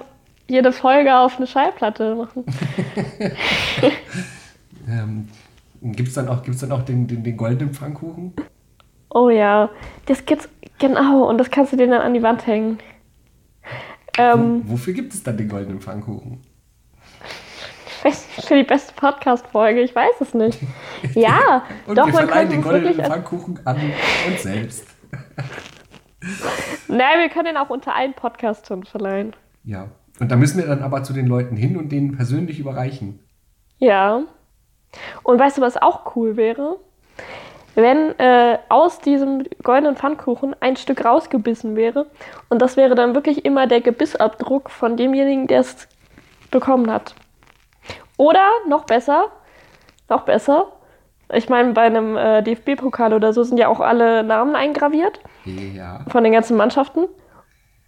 jede Folge auf eine Schallplatte machen. Ähm, Gibt es dann auch, gibt's dann auch den, den, den goldenen Pfannkuchen? Oh ja, das gibt's genau und das kannst du dir dann an die Wand hängen. Ähm, Wo, wofür gibt es dann den goldenen Pfannkuchen? für die beste Podcast-Folge, ich weiß es nicht. Ja, Und doch, wir man könnte den goldenen Pfannkuchen an uns selbst. nein, wir können den auch unter einen Podcast schon verleihen. Ja. Und da müssen wir dann aber zu den Leuten hin und denen persönlich überreichen. Ja. Und weißt du, was auch cool wäre? Wenn äh, aus diesem goldenen Pfannkuchen ein Stück rausgebissen wäre und das wäre dann wirklich immer der Gebissabdruck von demjenigen, der es bekommen hat. Oder noch besser, noch besser, ich meine, bei einem äh, DFB-Pokal oder so sind ja auch alle Namen eingraviert Ja. von den ganzen Mannschaften.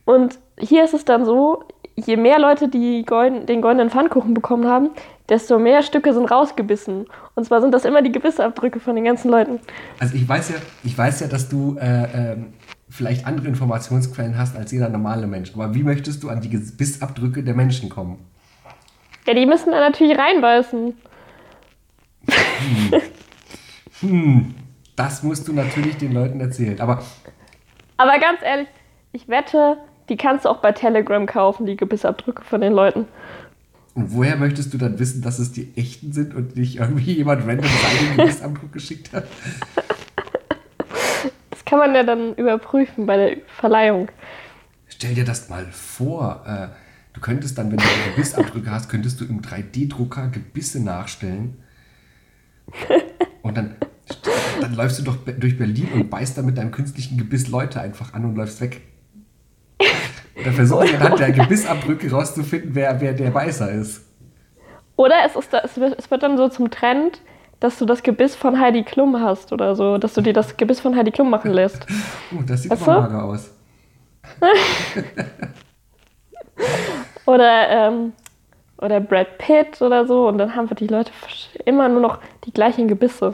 Und hier ist es dann so, je mehr Leute die golden, den goldenen Pfannkuchen bekommen haben, desto mehr Stücke sind rausgebissen. Und zwar sind das immer die Gebissabdrücke von den ganzen Leuten. Also ich weiß ja, ich weiß ja, dass du äh, ähm, vielleicht andere Informationsquellen hast als jeder normale Mensch. Aber wie möchtest du an die Gebissabdrücke der Menschen kommen? Ja, die müssen da natürlich reinbeißen. Hm, das musst du natürlich den Leuten erzählen. Aber Aber ganz ehrlich, ich wette, die kannst du auch bei Telegram kaufen, die Gebissabdrücke von den Leuten. und woher möchtest du dann wissen, dass es die echten sind und nicht irgendwie jemand random seinen Gebissabdruck geschickt hat? Das kann man ja dann überprüfen bei der Verleihung. Stell dir das mal vor. Äh, du könntest dann, wenn du Gebissabdrücke hast, könntest du im 3D-Drucker Gebisse nachstellen. Und dann, dann läufst du doch durch Berlin und beißt dann mit deinem künstlichen Gebiss Leute einfach an und läufst weg. Versuchen wir anhand der Gebissabdrücke rauszufinden, wer, wer der Beißer ist. Oder es, ist da, es, wird, dann so zum Trend, dass du das Gebiss von Heidi Klum hast oder so, dass du dir das Gebiss von Heidi Klum machen lässt. Oh, das sieht aber so? mager aus. Oder, ähm, oder Brad Pitt oder so und dann haben wir die Leute immer nur noch die gleichen Gebisse.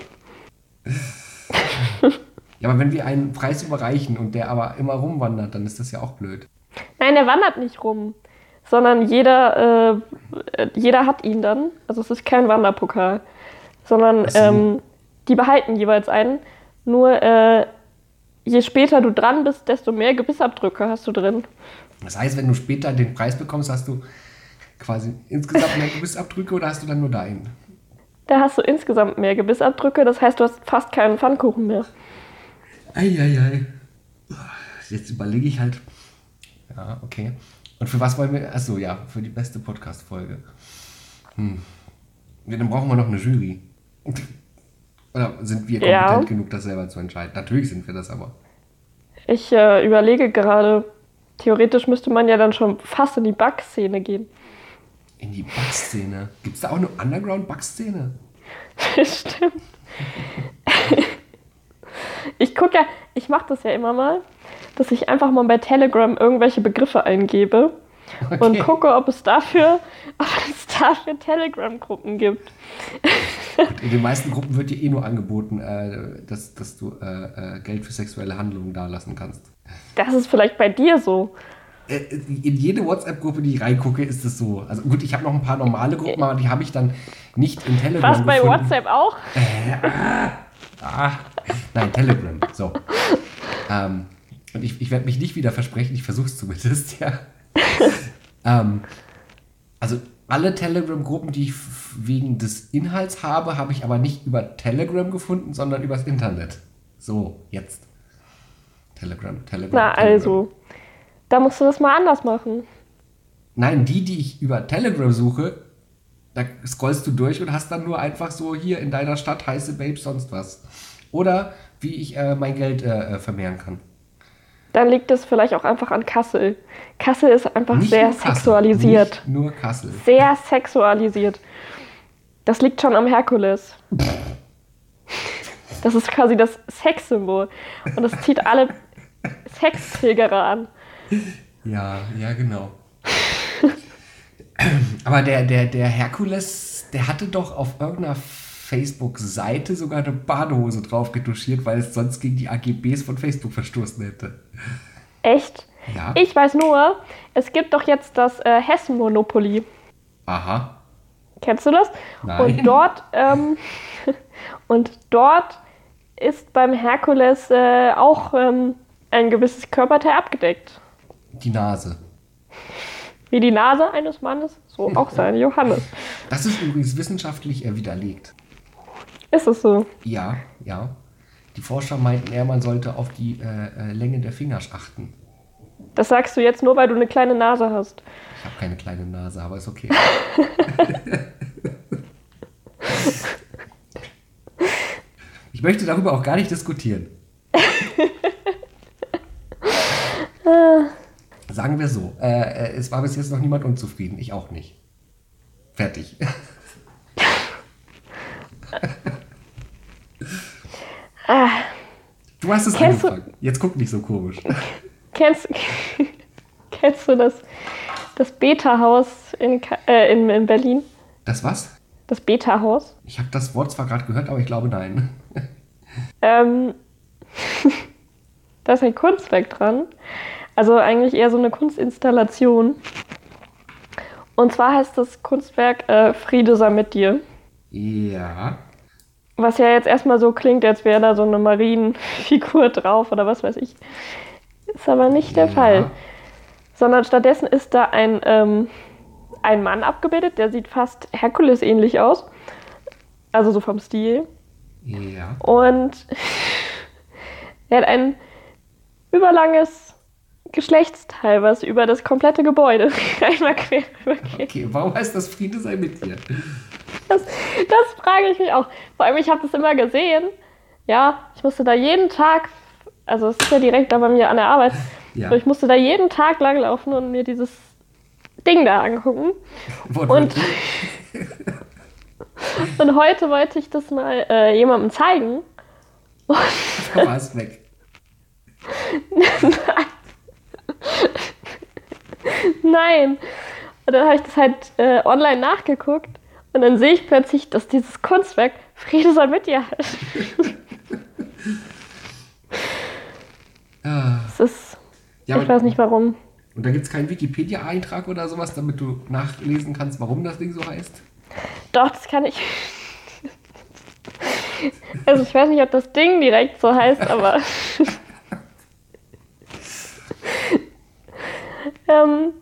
Ja, aber wenn wir einen Preis überreichen und der aber immer rumwandert, dann ist das ja auch blöd. Nein, der wandert nicht rum, sondern jeder, äh, jeder hat ihn dann. Also es ist kein Wanderpokal, sondern ähm, die behalten jeweils einen. Nur äh, je später du dran bist, desto mehr Gebissabdrücke hast du drin. Das heißt, wenn du später den Preis bekommst, hast du quasi insgesamt mehr Gebissabdrücke oder hast du dann nur deinen? Da hast du insgesamt mehr Gebissabdrücke, das heißt, du hast fast keinen Pfannkuchen mehr. Eieiei. Jetzt überlege ich halt. Ja, okay. Und für was wollen wir. Achso, ja, für die beste Podcast-Folge. Hm. Ja, dann brauchen wir noch eine Jury. Oder sind wir Ja. kompetent genug, das selber zu entscheiden? Natürlich sind wir das aber. Ich äh, überlege gerade, theoretisch müsste man ja dann schon fast in die Bug-Szene gehen. In die Bug-Szene. Gibt es da auch eine Underground-Bug-Szene? Stimmt. ich gucke ja, ich mache das ja immer mal, dass ich einfach mal bei Telegram irgendwelche Begriffe eingebe und Okay. gucke, ob es dafür, ob es dafür Telegram-Gruppen gibt. Und in den meisten Gruppen wird dir eh nur angeboten, äh, dass, dass du äh, äh, Geld für sexuelle Handlungen dalassen kannst. Das ist vielleicht bei dir so. äh, in jede WhatsApp-Gruppe, die ich reingucke, ist es so. Also gut, ich habe noch ein paar normale Gruppen, aber die habe ich dann nicht in Telegram Was bei gefunden. WhatsApp auch? Ah, nein, Telegram. So. Ähm, und ich, ich werde mich nicht wieder versprechen, ich versuche es zumindest, ja. ähm, also alle Telegram-Gruppen, die ich wegen des Inhalts habe, habe ich aber nicht über Telegram gefunden, sondern übers Internet. So, jetzt. Telegram, Telegram. Na Telegram. also, da musst du das mal anders machen. Nein, die, die ich über Telegram suche, da scrollst du durch und hast dann nur einfach so hier in deiner Stadt heiße Babes, sonst was. Oder wie ich äh, mein Geld äh, äh, vermehren kann. Dann liegt es vielleicht auch einfach an Kassel. Kassel ist einfach Nicht sehr nur Kassel, sexualisiert. Nicht nur Kassel. Sehr sexualisiert. Das liegt schon am Herkules. Das ist quasi das Sexsymbol. Und das zieht alle Sexträger an. Ja, ja, genau. Aber der, der, der Herkules, der hatte doch auf irgendeiner Facebook-Seite sogar eine Badehose drauf geduschiert, weil es sonst gegen die AGBs von Facebook verstoßen hätte. Echt? Ja. Ich weiß nur, es gibt doch jetzt das äh, Hessen-Monopoly. Aha. Kennst du das? Nein. Und dort, ähm, und dort ist beim Herkules äh, auch ähm, ein gewisses Körperteil abgedeckt. Die Nase. Wie die Nase eines Mannes, so auch seine Johannes. Das ist übrigens wissenschaftlich widerlegt. Ist es so? Ja, ja. Die Forscher meinten eher, man sollte auf die äh, äh, Länge der Finger achten. Das sagst du jetzt nur, weil du eine kleine Nase hast. Ich habe keine kleine Nase, aber ist okay. ich möchte darüber auch gar nicht diskutieren. Sagen wir so, äh, äh, es war bis jetzt noch niemand unzufrieden, ich auch nicht. Fertig. Du hast es Kennst du- angefangen. Jetzt guck nicht so komisch. Kennst, kennst du das, das Beta-Haus in, äh, in, in Berlin? Das was? Das Beta-Haus? Ich habe das Wort zwar gerade gehört, aber ich glaube nein. Ähm, da ist ein Kunstwerk dran. Also eigentlich eher so eine Kunstinstallation. Und zwar heißt das Kunstwerk äh, Friede sei mit dir. Ja. Was ja jetzt erstmal so klingt, als wäre da so eine Marienfigur drauf oder was weiß ich. Ist aber nicht der Ja. Fall. Sondern stattdessen ist da ein, ähm, ein Mann abgebildet, der sieht fast Herkules ähnlich aus. Also so vom Stil. Ja. Und er hat ein überlanges Geschlechtsteil, was über das komplette Gebäude einmal quer übergeht. Okay, warum heißt das Friede sei mit dir? Das, das frage ich mich auch. Vor allem, ich habe das immer gesehen. Ja, ich musste da jeden Tag, also es ist ja direkt da bei mir an der Arbeit, Ja. so, ich musste da jeden Tag langlaufen und mir dieses Ding da angucken. Wortwörtlich. Und heute wollte ich das mal äh, jemandem zeigen. Da war es weg. Nein. Und dann habe ich das halt äh, online nachgeguckt und dann sehe ich plötzlich, dass dieses Kunstwerk Friede sei mit dir hat. Ah. Das ist, Ja, ich weiß nicht warum. Und da gibt es keinen Wikipedia-Eintrag oder sowas, damit du nachlesen kannst, warum das Ding so heißt? Doch, das kann ich. Also ich weiß nicht, ob das Ding direkt so heißt, aber. ähm,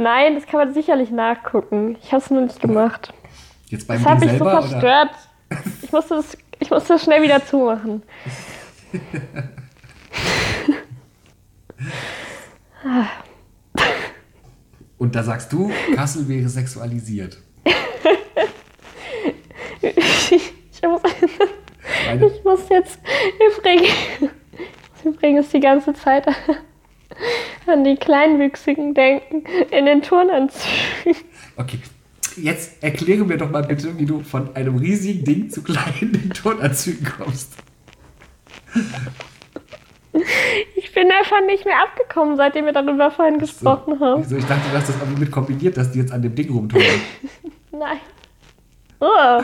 nein, das kann man sicherlich nachgucken. Ich habe es nur nicht gemacht. Jetzt beim Das hat mich so oder? verstört. Ich musste, das, ich musste das schnell wieder zumachen. Und da sagst du, Kassel wäre sexualisiert. Ich muss, ich muss jetzt übrigens, übrigens die ganze Zeit an die Kleinwüchsigen denken in den Turnanzügen. okay. Jetzt erkläre mir doch mal bitte, wie du von einem riesigen Ding zu kleinen Turnanzügen kommst. Ich bin einfach nicht mehr abgekommen, seitdem wir darüber vorhin gesprochen haben. Wieso? Ich dachte, du hast das irgendwie mit kombiniert, dass die jetzt an dem Ding rumturnen. Nein. Oh.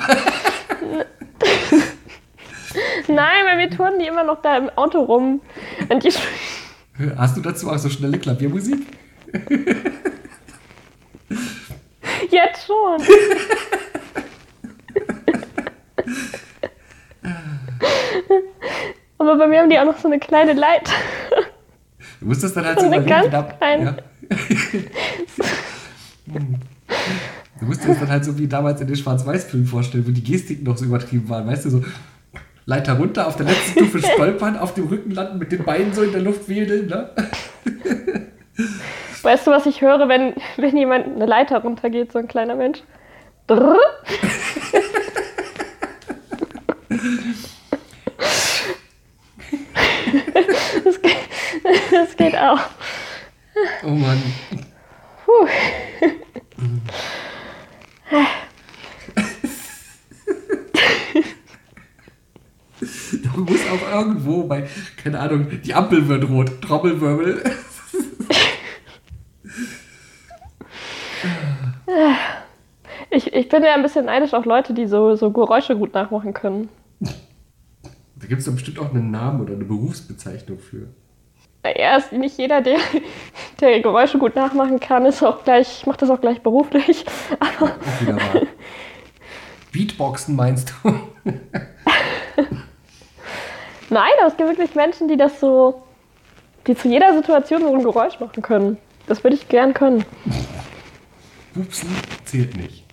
Nein, weil wir turnen die immer noch da im Auto rum. Und die, Hast du dazu auch so schnelle Klaviermusik? Jetzt schon. Aber bei mir haben die auch noch so eine kleine Leiter. Du musst das dann halt So so eine ganz da- kleine. Du musst dir das dann halt so wie damals in den Schwarz-Weiß-Filmen vorstellen, wo die Gestiken noch so übertrieben waren. Weißt du, so Leiter runter, auf der letzten Stufe stolpern, auf dem Rücken landen, mit den Beinen so in der Luft wedeln. Ne? Weißt du, was ich höre, wenn, wenn jemand eine Leiter runtergeht, so ein kleiner Mensch? Drrr. Das geht, das geht auch. Oh Mann. Puh. Du musst auch irgendwo bei, keine Ahnung, die Ampel wird rot, Trommelwirbel. Ich, ich bin ja ein bisschen neidisch auf Leute, die so, so Geräusche gut nachmachen können. Da gibt es doch bestimmt auch einen Namen oder eine Berufsbezeichnung für. Ja, ist nicht jeder, der, der Geräusche gut nachmachen kann, ist auch gleich, macht das auch gleich beruflich. Auch wieder wahr. Beatboxen meinst du? Nein, aber es gibt wirklich Menschen, die das so, die zu jeder Situation so ein Geräusch machen können. Das würde ich gern können. Pupsen zählt nicht.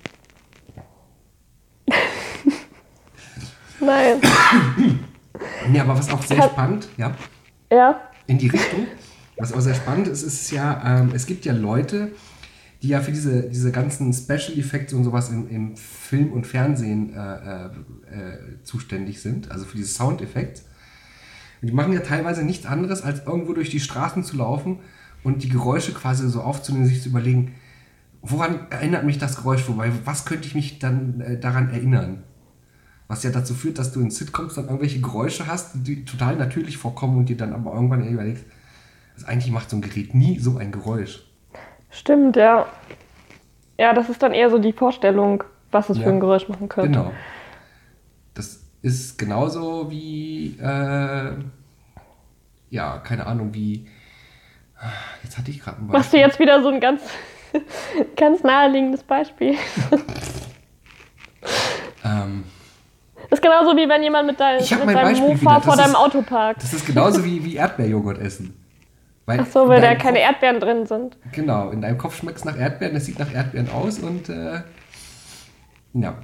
Nein. Nee, aber was auch sehr Hat- spannend, ja, Ja, in die Richtung, was auch sehr spannend ist, ist ja, ähm, es gibt ja Leute, die ja für diese, diese ganzen Special Effects und sowas im, im Film und Fernsehen äh, äh, äh, zuständig sind, also für diese Soundeffekte. Und die machen ja teilweise nichts anderes, als irgendwo durch die Straßen zu laufen und die Geräusche quasi so aufzunehmen, sich zu überlegen, woran erinnert mich das Geräusch, wobei, was könnte ich mich dann äh, daran erinnern? Was ja dazu führt, dass du in Sitcoms dann irgendwelche Geräusche hast, die total natürlich vorkommen und dir dann aber irgendwann überlegst, also eigentlich macht so ein Gerät nie so ein Geräusch. stimmt, ja. Ja, das ist dann eher so die Vorstellung, was es Ja. für ein Geräusch machen könnte. Genau. Das ist genauso wie, äh, ja, keine Ahnung, wie, jetzt hatte ich gerade ein Machst du jetzt wieder so ein ganz, ganz naheliegendes Beispiel? Ähm, Das ist genauso wie wenn jemand mit, dein, mit deinem Beispiel Mofa vor Das deinem ist- Auto parkt. das ist genauso wie, wie Erdbeerjoghurt essen. Weil Ach so, weil da keine Kopf- Erdbeeren drin sind. Genau, in deinem Kopf schmeckt es nach Erdbeeren, es sieht nach Erdbeeren aus und, äh, ja.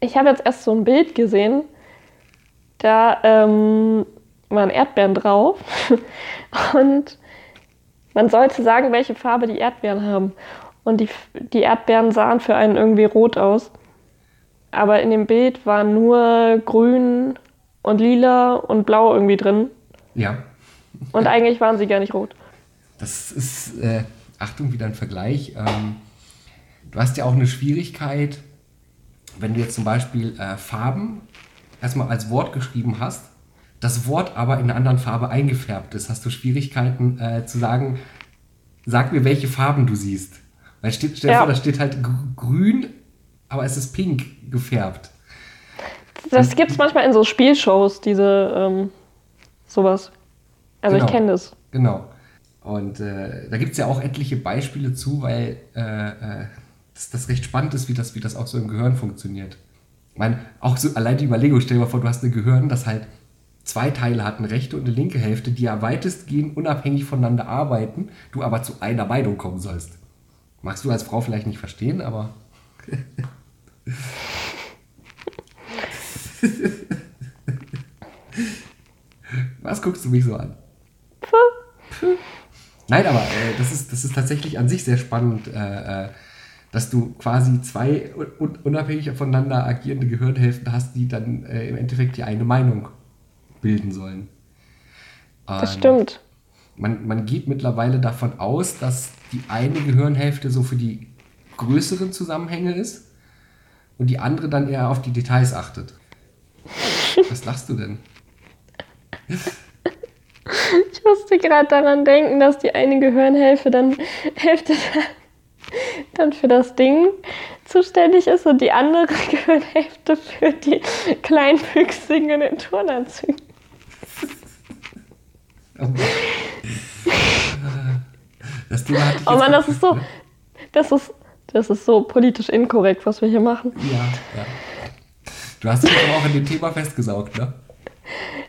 Ich habe jetzt erst so ein Bild gesehen, da ähm, waren Erdbeeren drauf und man sollte sagen, welche Farbe die Erdbeeren haben. Und die, die Erdbeeren sahen für einen irgendwie rot aus. Aber in dem Bild waren nur grün und lila und blau irgendwie drin. Ja, Und eigentlich waren sie gar nicht rot. Das ist, äh, Achtung, wieder ein Vergleich. Ähm, du hast ja auch eine Schwierigkeit, wenn du jetzt zum Beispiel äh, Farben erstmal als Wort geschrieben hast, das Wort aber in einer anderen Farbe eingefärbt ist, hast du Schwierigkeiten äh, zu sagen, sag mir, welche Farben du siehst. Weil steht, stell dir Ja. vor, da steht halt gr- grün, aber es ist pink gefärbt. Das gibt es manchmal in so Spielshows, diese ähm, sowas. Also Genau. ich kenne das. Genau. Und äh, da gibt es ja auch etliche Beispiele zu, weil äh, äh, das, das recht spannend ist, wie das, wie das auch so im Gehirn funktioniert. Ich meine, auch so allein die Überlegung, stell dir mal vor, du hast ein Gehirn, das halt zwei Teile hat, eine rechte und eine linke Hälfte, die ja weitestgehend unabhängig voneinander arbeiten, du aber zu einer Meinung kommen sollst. Magst du als Frau vielleicht nicht verstehen, aber. Was guckst du mich so an? Nein, aber äh, das, ist, das ist tatsächlich an sich sehr spannend, äh, äh, dass du quasi zwei un unabhängig voneinander agierende Gehirnhälften hast, die dann äh, im Endeffekt die eine Meinung bilden sollen. Das Und stimmt. Man, man geht mittlerweile davon aus, dass die eine Gehirnhälfte so für die größeren Zusammenhänge ist und die andere dann eher auf die Details achtet. Was lachst du denn? Ich musste gerade daran denken, dass die eine Gehirnhälfte dann Hälfte dann für das Ding zuständig ist und die andere Gehirnhälfte für die kleinwüchsigen in den Turnanzügen. Oh Mann. Das Oh Mann, das ist so, das ist, das ist so politisch inkorrekt, was wir hier machen. Ja, ja. Du hast dich aber auch an dem Thema festgesaugt, ne?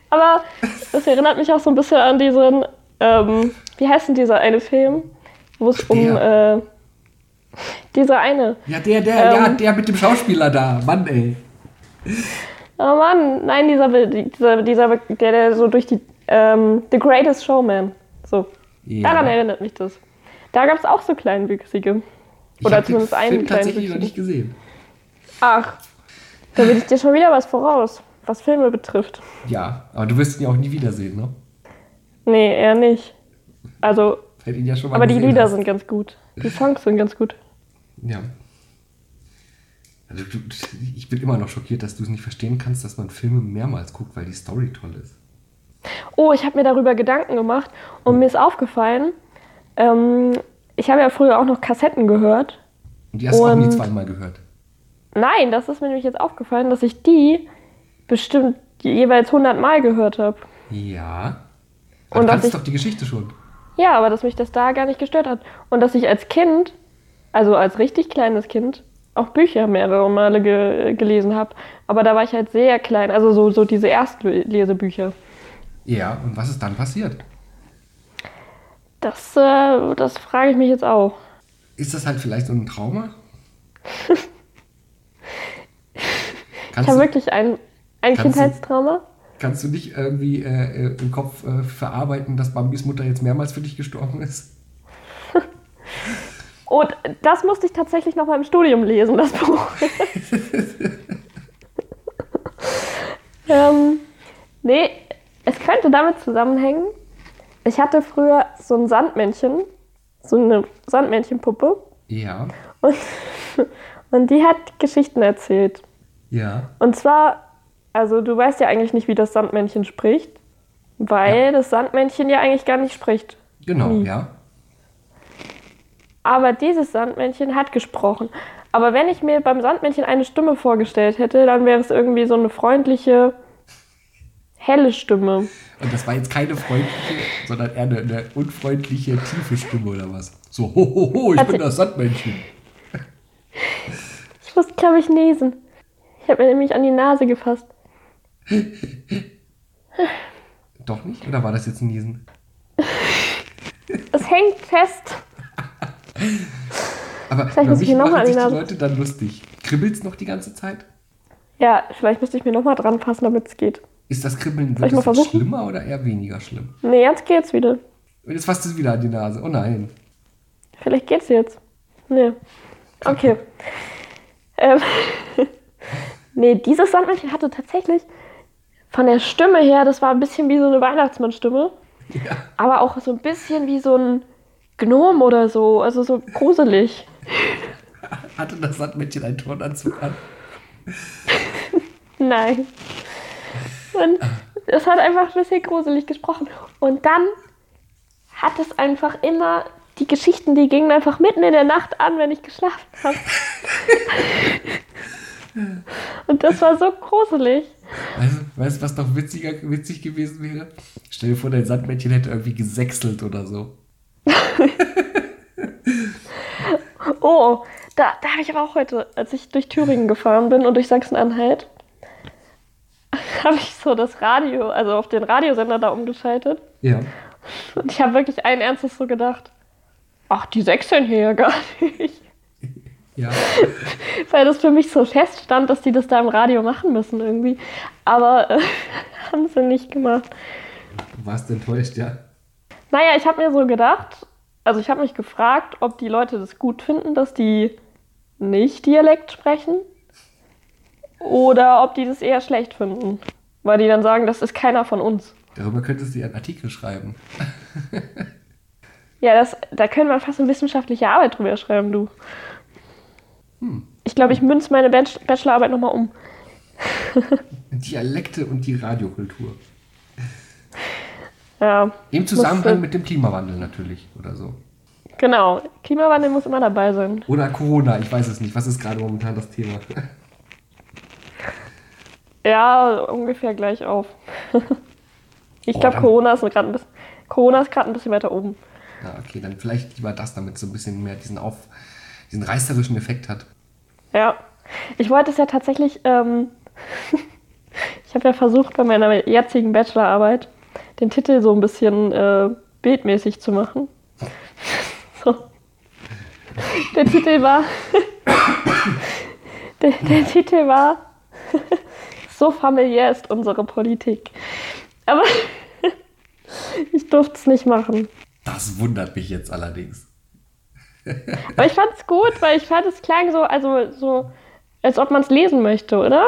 Aber das erinnert mich auch so ein bisschen an diesen, ähm, wie heißt denn dieser eine Film, wo es um, äh, dieser eine. Ja, der, der, ja, Ähm. der mit dem Schauspieler da. Mann, ey. Oh Mann, nein, dieser, dieser, dieser der, der so durch die, ähm, The Greatest Showman. So, Ja. daran erinnert mich das. Da gab es auch so kleinwüchsige. Oder hab den zumindest einen Film tatsächlich noch nicht gesehen. Ach, da bin ich dir schon wieder was voraus, was Filme betrifft. Ja, aber du wirst ihn ja auch nie wiedersehen, ne? Nee, eher nicht. Also, ihn ja schon mal aber die Lieder hast. sind ganz gut. Die Songs sind ganz gut. Ja. Also du, ich bin immer noch schockiert, dass du es nicht verstehen kannst, dass man Filme mehrmals guckt, weil die Story toll ist. Oh, ich habe mir darüber Gedanken gemacht und mir ist aufgefallen, ähm, ich habe ja früher auch noch Kassetten gehört. Und die hast du auch nie zweimal gehört. Nein, das ist mir nämlich jetzt aufgefallen, dass ich die bestimmt jeweils 100 Mal gehört habe. Ja. Und Und du kannst ich- doch die Geschichte schon. Ja, aber dass mich das da gar nicht gestört hat. Und dass ich als Kind, also als richtig kleines Kind, auch Bücher mehrere Male ge gelesen habe. Aber da war ich halt sehr klein, also so, so diese Erstlesebücher. Ja, und was ist dann passiert? Das, äh, das frage ich mich jetzt auch. Ist das halt vielleicht so ein Trauma? Ich habe wirklich ein, ein Kannst du- Kindheitstrauma. kannst du nicht irgendwie äh, im Kopf äh, verarbeiten, dass Bambis Mutter jetzt mehrmals für dich gestorben ist? Und das musste ich tatsächlich noch mal im Studium lesen, das Buch. ähm, nee, es könnte damit zusammenhängen. Ich hatte früher so ein Sandmännchen, so eine Sandmännchenpuppe. Ja. Und, und die hat Geschichten erzählt. Ja. Und zwar, also du weißt ja eigentlich nicht, wie das Sandmännchen spricht, weil das Sandmännchen ja eigentlich gar nicht spricht. Genau, Nie. ja. Aber dieses Sandmännchen hat gesprochen. Aber wenn ich mir beim Sandmännchen eine Stimme vorgestellt hätte, dann wäre es irgendwie so eine freundliche, helle Stimme. Und das war jetzt keine freundliche, sondern eher eine, eine unfreundliche, tiefe Stimme oder was? So, ho, ho, ho, ich Hatte- bin das Sandmännchen. Ich muss, glaube ich, niesen. Ich habe mir nämlich an die Nase gefasst. Doch nicht? Oder war das jetzt ein Niesen? Es hängt fest. Aber Vielleicht muss ich mir noch mal machen an die sich die Leute dann lustig. Kribbelt's noch die ganze Zeit? Ja, vielleicht müsste ich mir nochmal dran fassen, damit es geht. Ist das Kribbeln Soll ich wird mal das jetzt versuchen? schlimmer oder eher weniger schlimm? Nee, jetzt geht's wieder. Jetzt fasst es wieder an die Nase. Oh nein. Vielleicht geht's jetzt. Nee. Okay. Ähm, nee, dieses Sandmännchen hatte tatsächlich von der Stimme her, das war ein bisschen wie so eine Weihnachtsmannstimme, Ja. aber auch so ein bisschen wie so ein Gnom oder so, also so gruselig. Hatte das Sandmännchen einen Turnanzug an? Nein. Und es hat einfach ein bisschen gruselig gesprochen. Und dann hat es einfach immer, die Geschichten, die gingen einfach mitten in der Nacht an, wenn ich geschlafen habe. Und das war so gruselig. Also, weißt du, was noch witziger, witzig gewesen wäre? Stell dir vor, dein Sandmännchen hätte irgendwie gesächselt oder so. Oh, da, da habe ich aber auch heute, als ich durch Thüringen gefahren bin und durch Sachsen-Anhalt, habe ich so das Radio, also auf den Radiosender da umgeschaltet. Ja. Und ich habe wirklich allen Ernstes so gedacht, ach, die sechseln hier ja gar nicht. Ja. Weil das für mich so feststand, dass die das da im Radio machen müssen irgendwie. Aber äh, haben sie nicht gemacht. Du warst enttäuscht, ja. Naja, ich habe mir so gedacht, also ich habe mich gefragt, ob die Leute das gut finden, dass die nicht Dialekt sprechen. Oder ob die das eher schlecht finden. Weil die dann sagen, das ist keiner von uns. Darüber könntest du ja einen Artikel schreiben. Ja, das, da können wir fast eine wissenschaftliche Arbeit drüber schreiben, du. Ich glaube, ich münze meine Bach- Bachelorarbeit nochmal um. Dialekte und die Radiokultur. Ja, Im Zusammenhang Musste- mit dem Klimawandel natürlich oder so. genau. Klimawandel muss immer dabei sein. Oder Corona, ich weiß es nicht. Was ist gerade momentan das Thema? Ja, ungefähr gleich auf. ich glaube, Corona ist gerade ein bisschen, Corona ist gerade ein bisschen weiter oben. Ja, okay, dann vielleicht lieber das, damit es so ein bisschen mehr diesen, auf, diesen reißerischen Effekt hat. Ja, ich wollte es ja tatsächlich, ähm, ich habe ja versucht bei meiner jetzigen Bachelorarbeit den Titel so ein bisschen äh, bildmäßig zu machen. so. Der Titel war, der, der Titel war, so familiär ist unsere Politik. Aber ich durfte es nicht machen. Das wundert mich jetzt allerdings. Aber ich fand es gut, weil ich fand es klang so, also so, als ob man es lesen möchte, oder?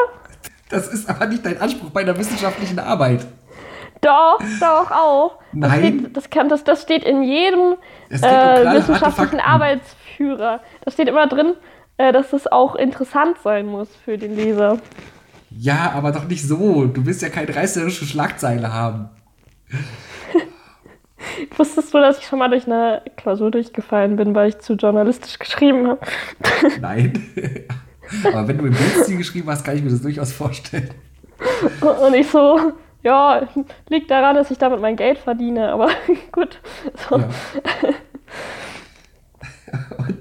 Das ist aber nicht dein Anspruch bei einer wissenschaftlichen Arbeit. Doch, doch auch. Das Nein. steht, das, kann, das, das steht in jedem um äh, wissenschaftlichen Fakten. Arbeitsführer. Da steht immer drin, äh, dass es auch interessant sein muss für den Leser. Ja, aber doch nicht so. Du willst ja keine reißerische Schlagzeile haben. Wusstest du, dass ich schon mal durch eine Klausur durchgefallen bin, weil ich zu journalistisch geschrieben habe? Nein. aber wenn du im Bildstil geschrieben hast, kann ich mir das durchaus vorstellen. Und ich so, ja, liegt daran, dass ich damit mein Geld verdiene, aber gut. So. Ja. Und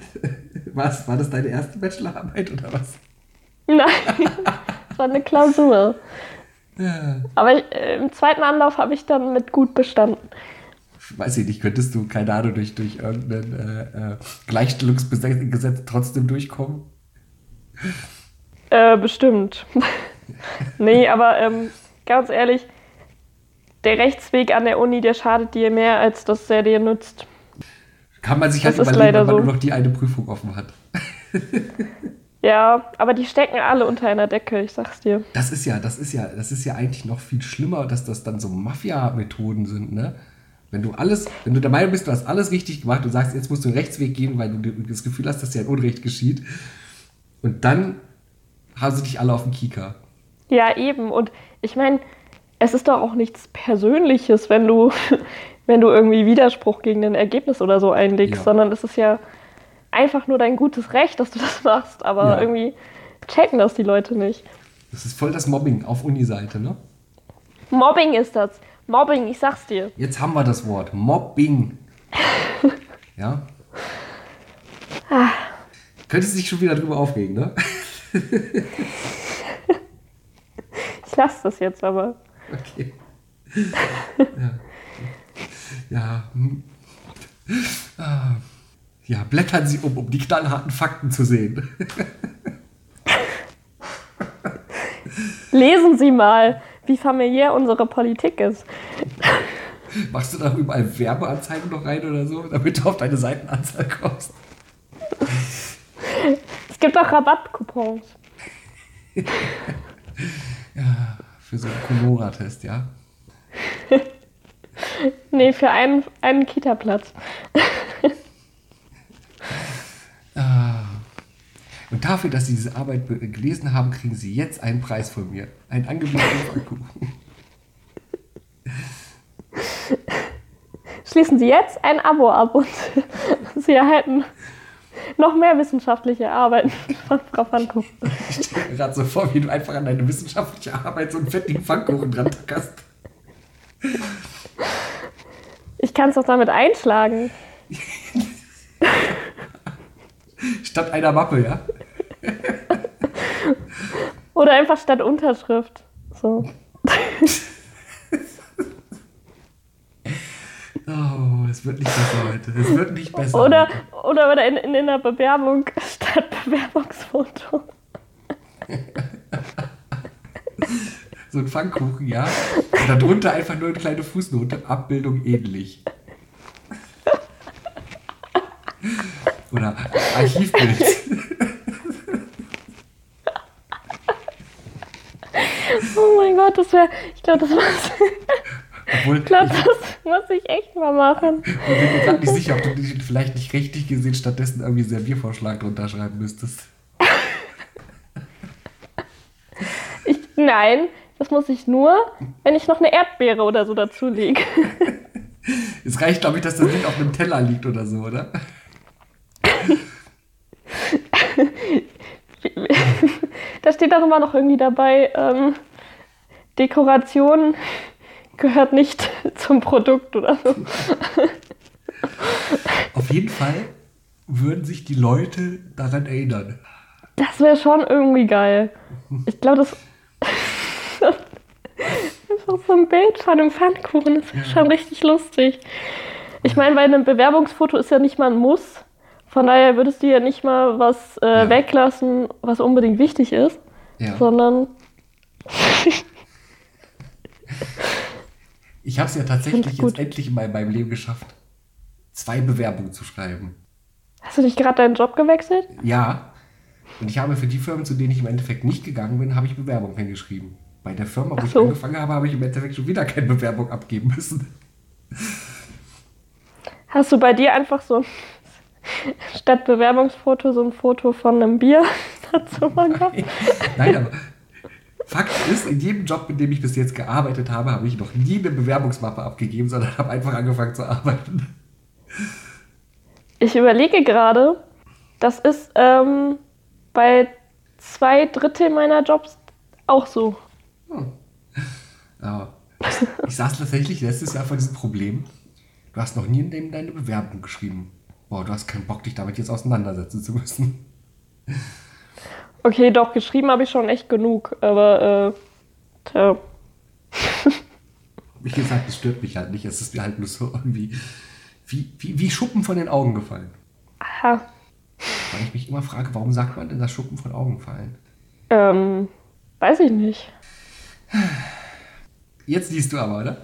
was? War das deine erste Bachelorarbeit oder was? Nein, das war eine Klausur. Ja. Aber ich, äh, im zweiten Anlauf habe ich dann mit gut bestanden. Weiß ich nicht, könntest du, keine Ahnung, durch, durch irgendein äh, äh, Gleichstellungsgesetz trotzdem durchkommen? Äh, bestimmt. nee, aber ähm, ganz ehrlich, der Rechtsweg an der Uni, der schadet dir mehr, als dass er dir nutzt. Kann man sich Das halt überlegen, wenn man so. nur noch die eine Prüfung offen hat. Ja, aber die stecken alle unter einer Decke, ich sag's dir. Das ist ja, das ist ja, das ist ja eigentlich noch viel schlimmer, dass das dann so Mafia-Methoden sind, ne? Wenn du alles, wenn du der Meinung bist, du hast alles richtig gemacht und sagst, jetzt musst du den Rechtsweg gehen, weil du das Gefühl hast, dass dir ein Unrecht geschieht. Und dann haben sie dich alle auf dem Kieker. Ja, eben. Und ich meine, es ist doch auch nichts Persönliches, wenn du, wenn du irgendwie Widerspruch gegen ein Ergebnis oder so einlegst, Ja. sondern es ist ja einfach nur dein gutes Recht, dass du das machst. Aber Ja. irgendwie checken das die Leute nicht. Das ist voll das Mobbing auf Uni-Seite, ne? Mobbing ist das. Mobbing, ich sag's dir. Jetzt haben wir das Wort. Mobbing. Ja? Könntest du dich schon wieder drüber aufregen, ne? Ich lass das jetzt aber. Okay. Ja. Ja. hm. Ah. Ja, blättern Sie um, um die knallharten Fakten zu sehen. Lesen Sie mal, wie familiär unsere Politik ist. Machst du da überall Werbeanzeigen noch rein oder so, damit du auf deine Seitenanzahl kommst? Es gibt auch Rabattcoupons. Für so einen Conora-Test, ja? Nee, für einen, einen Kita-Platz. Ah. Und dafür, dass Sie diese Arbeit be- gelesen haben, kriegen Sie jetzt einen Preis von mir. Ein angebotenen Pfannkuchen. Schließen Sie jetzt ein Abo ab und Sie erhalten noch mehr wissenschaftliche Arbeiten von Frau Pfannkuchen. Ich stelle mir gerade so vor, wie du einfach an deine wissenschaftliche Arbeit so einen fettigen Pfannkuchen dran tackerst. Ich kann es doch damit einschlagen. Statt einer Mappe, ja? Oder einfach statt Unterschrift. So. Oh, es wird nicht besser heute. Es wird nicht besser. Oder, heute. oder, in, in, in der Bewerbung statt Bewerbungsfoto. So ein Pfannkuchen, ja? Und darunter einfach nur eine kleine Fußnote. Abbildung ähnlich. Oder Archivbild. Oh mein Gott, das wäre. Ich glaube, das, muss- Obwohl, ich glaub, ich das muss ich echt mal machen. bin mir gerade nicht sicher, ob du dich vielleicht nicht richtig gesehen stattdessen irgendwie Serviervorschlag drunter schreiben müsstest. Ich, nein, das muss ich nur, wenn ich noch eine Erdbeere oder so dazulege. Es reicht, glaube ich, dass das Ding auf einem Teller liegt oder so, oder? Da steht auch immer noch irgendwie dabei, ähm, Dekoration gehört nicht zum Produkt oder so. Auf jeden Fall würden sich die Leute daran erinnern. Das wäre schon irgendwie geil. Ich glaube, das. Einfach so ein Bild von einem Pfannkuchen, das wäre schon richtig lustig. Ich meine, bei einem Bewerbungsfoto ist ja nicht mal ein Muss. Von daher würdest du ja nicht mal was äh, Ja. weglassen, was unbedingt wichtig ist, Ja. sondern Ich habe es ja tatsächlich jetzt endlich mal in meinem Leben geschafft, zwei Bewerbungen zu schreiben. hast du nicht gerade deinen Job gewechselt? Ja. Und ich habe für die Firmen, zu denen ich im Endeffekt nicht gegangen bin, habe ich Bewerbung hingeschrieben. Bei der Firma, wo Ach ich so. angefangen habe, habe ich im Endeffekt schon wieder keine Bewerbung abgeben müssen. Hast du bei dir einfach so statt Bewerbungsfoto so ein Foto von einem Bier dazu gemacht? Nein, aber Fakt ist, in jedem Job, in dem ich bis jetzt gearbeitet habe, habe ich noch nie eine Bewerbungsmappe abgegeben, sondern habe einfach angefangen zu arbeiten. Ich überlege gerade, das ist ähm, bei zwei Drittel meiner Jobs auch so. Aber ich saß tatsächlich letztes Jahr vor diesem Problem. Du hast noch nie in dem deine Bewerbung geschrieben. Boah, du hast keinen Bock, dich damit jetzt auseinandersetzen zu müssen. Okay, doch, geschrieben habe ich schon echt genug, aber äh, tja. Wie gesagt, es stört mich halt nicht. Es ist mir halt nur so irgendwie wie, wie, wie Schuppen von den Augen gefallen. Aha. Weil ich mich immer frage, warum sagt man denn das Schuppen von Augen fallen? Ähm, weiß ich nicht. Jetzt liest du aber, oder?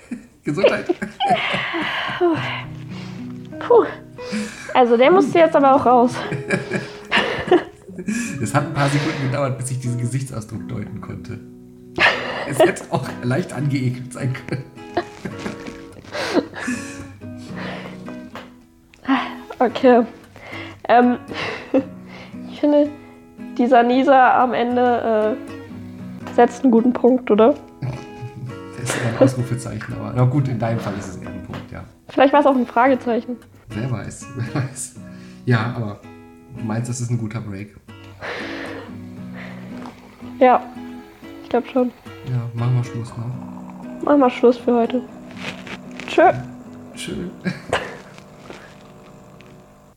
Gesundheit. Puh. Also der musste jetzt aber auch raus. Es hat ein paar Sekunden gedauert, bis ich diesen Gesichtsausdruck deuten konnte. Es hätte auch leicht angeekelt sein können. Okay. Ähm, ich finde, dieser Nieser am Ende äh, setzt einen guten Punkt, oder? Das ist eher ein Ausrufezeichen, aber na gut, in deinem Fall ist es eher ein Punkt, ja. Vielleicht war es auch ein Fragezeichen. Wer weiß, wer weiß. Ja, aber du meinst, das ist ein guter Break. Ja, ich glaube schon. Ja, machen wir Schluss, ne? Machen wir Schluss für heute. Tschö. Schön.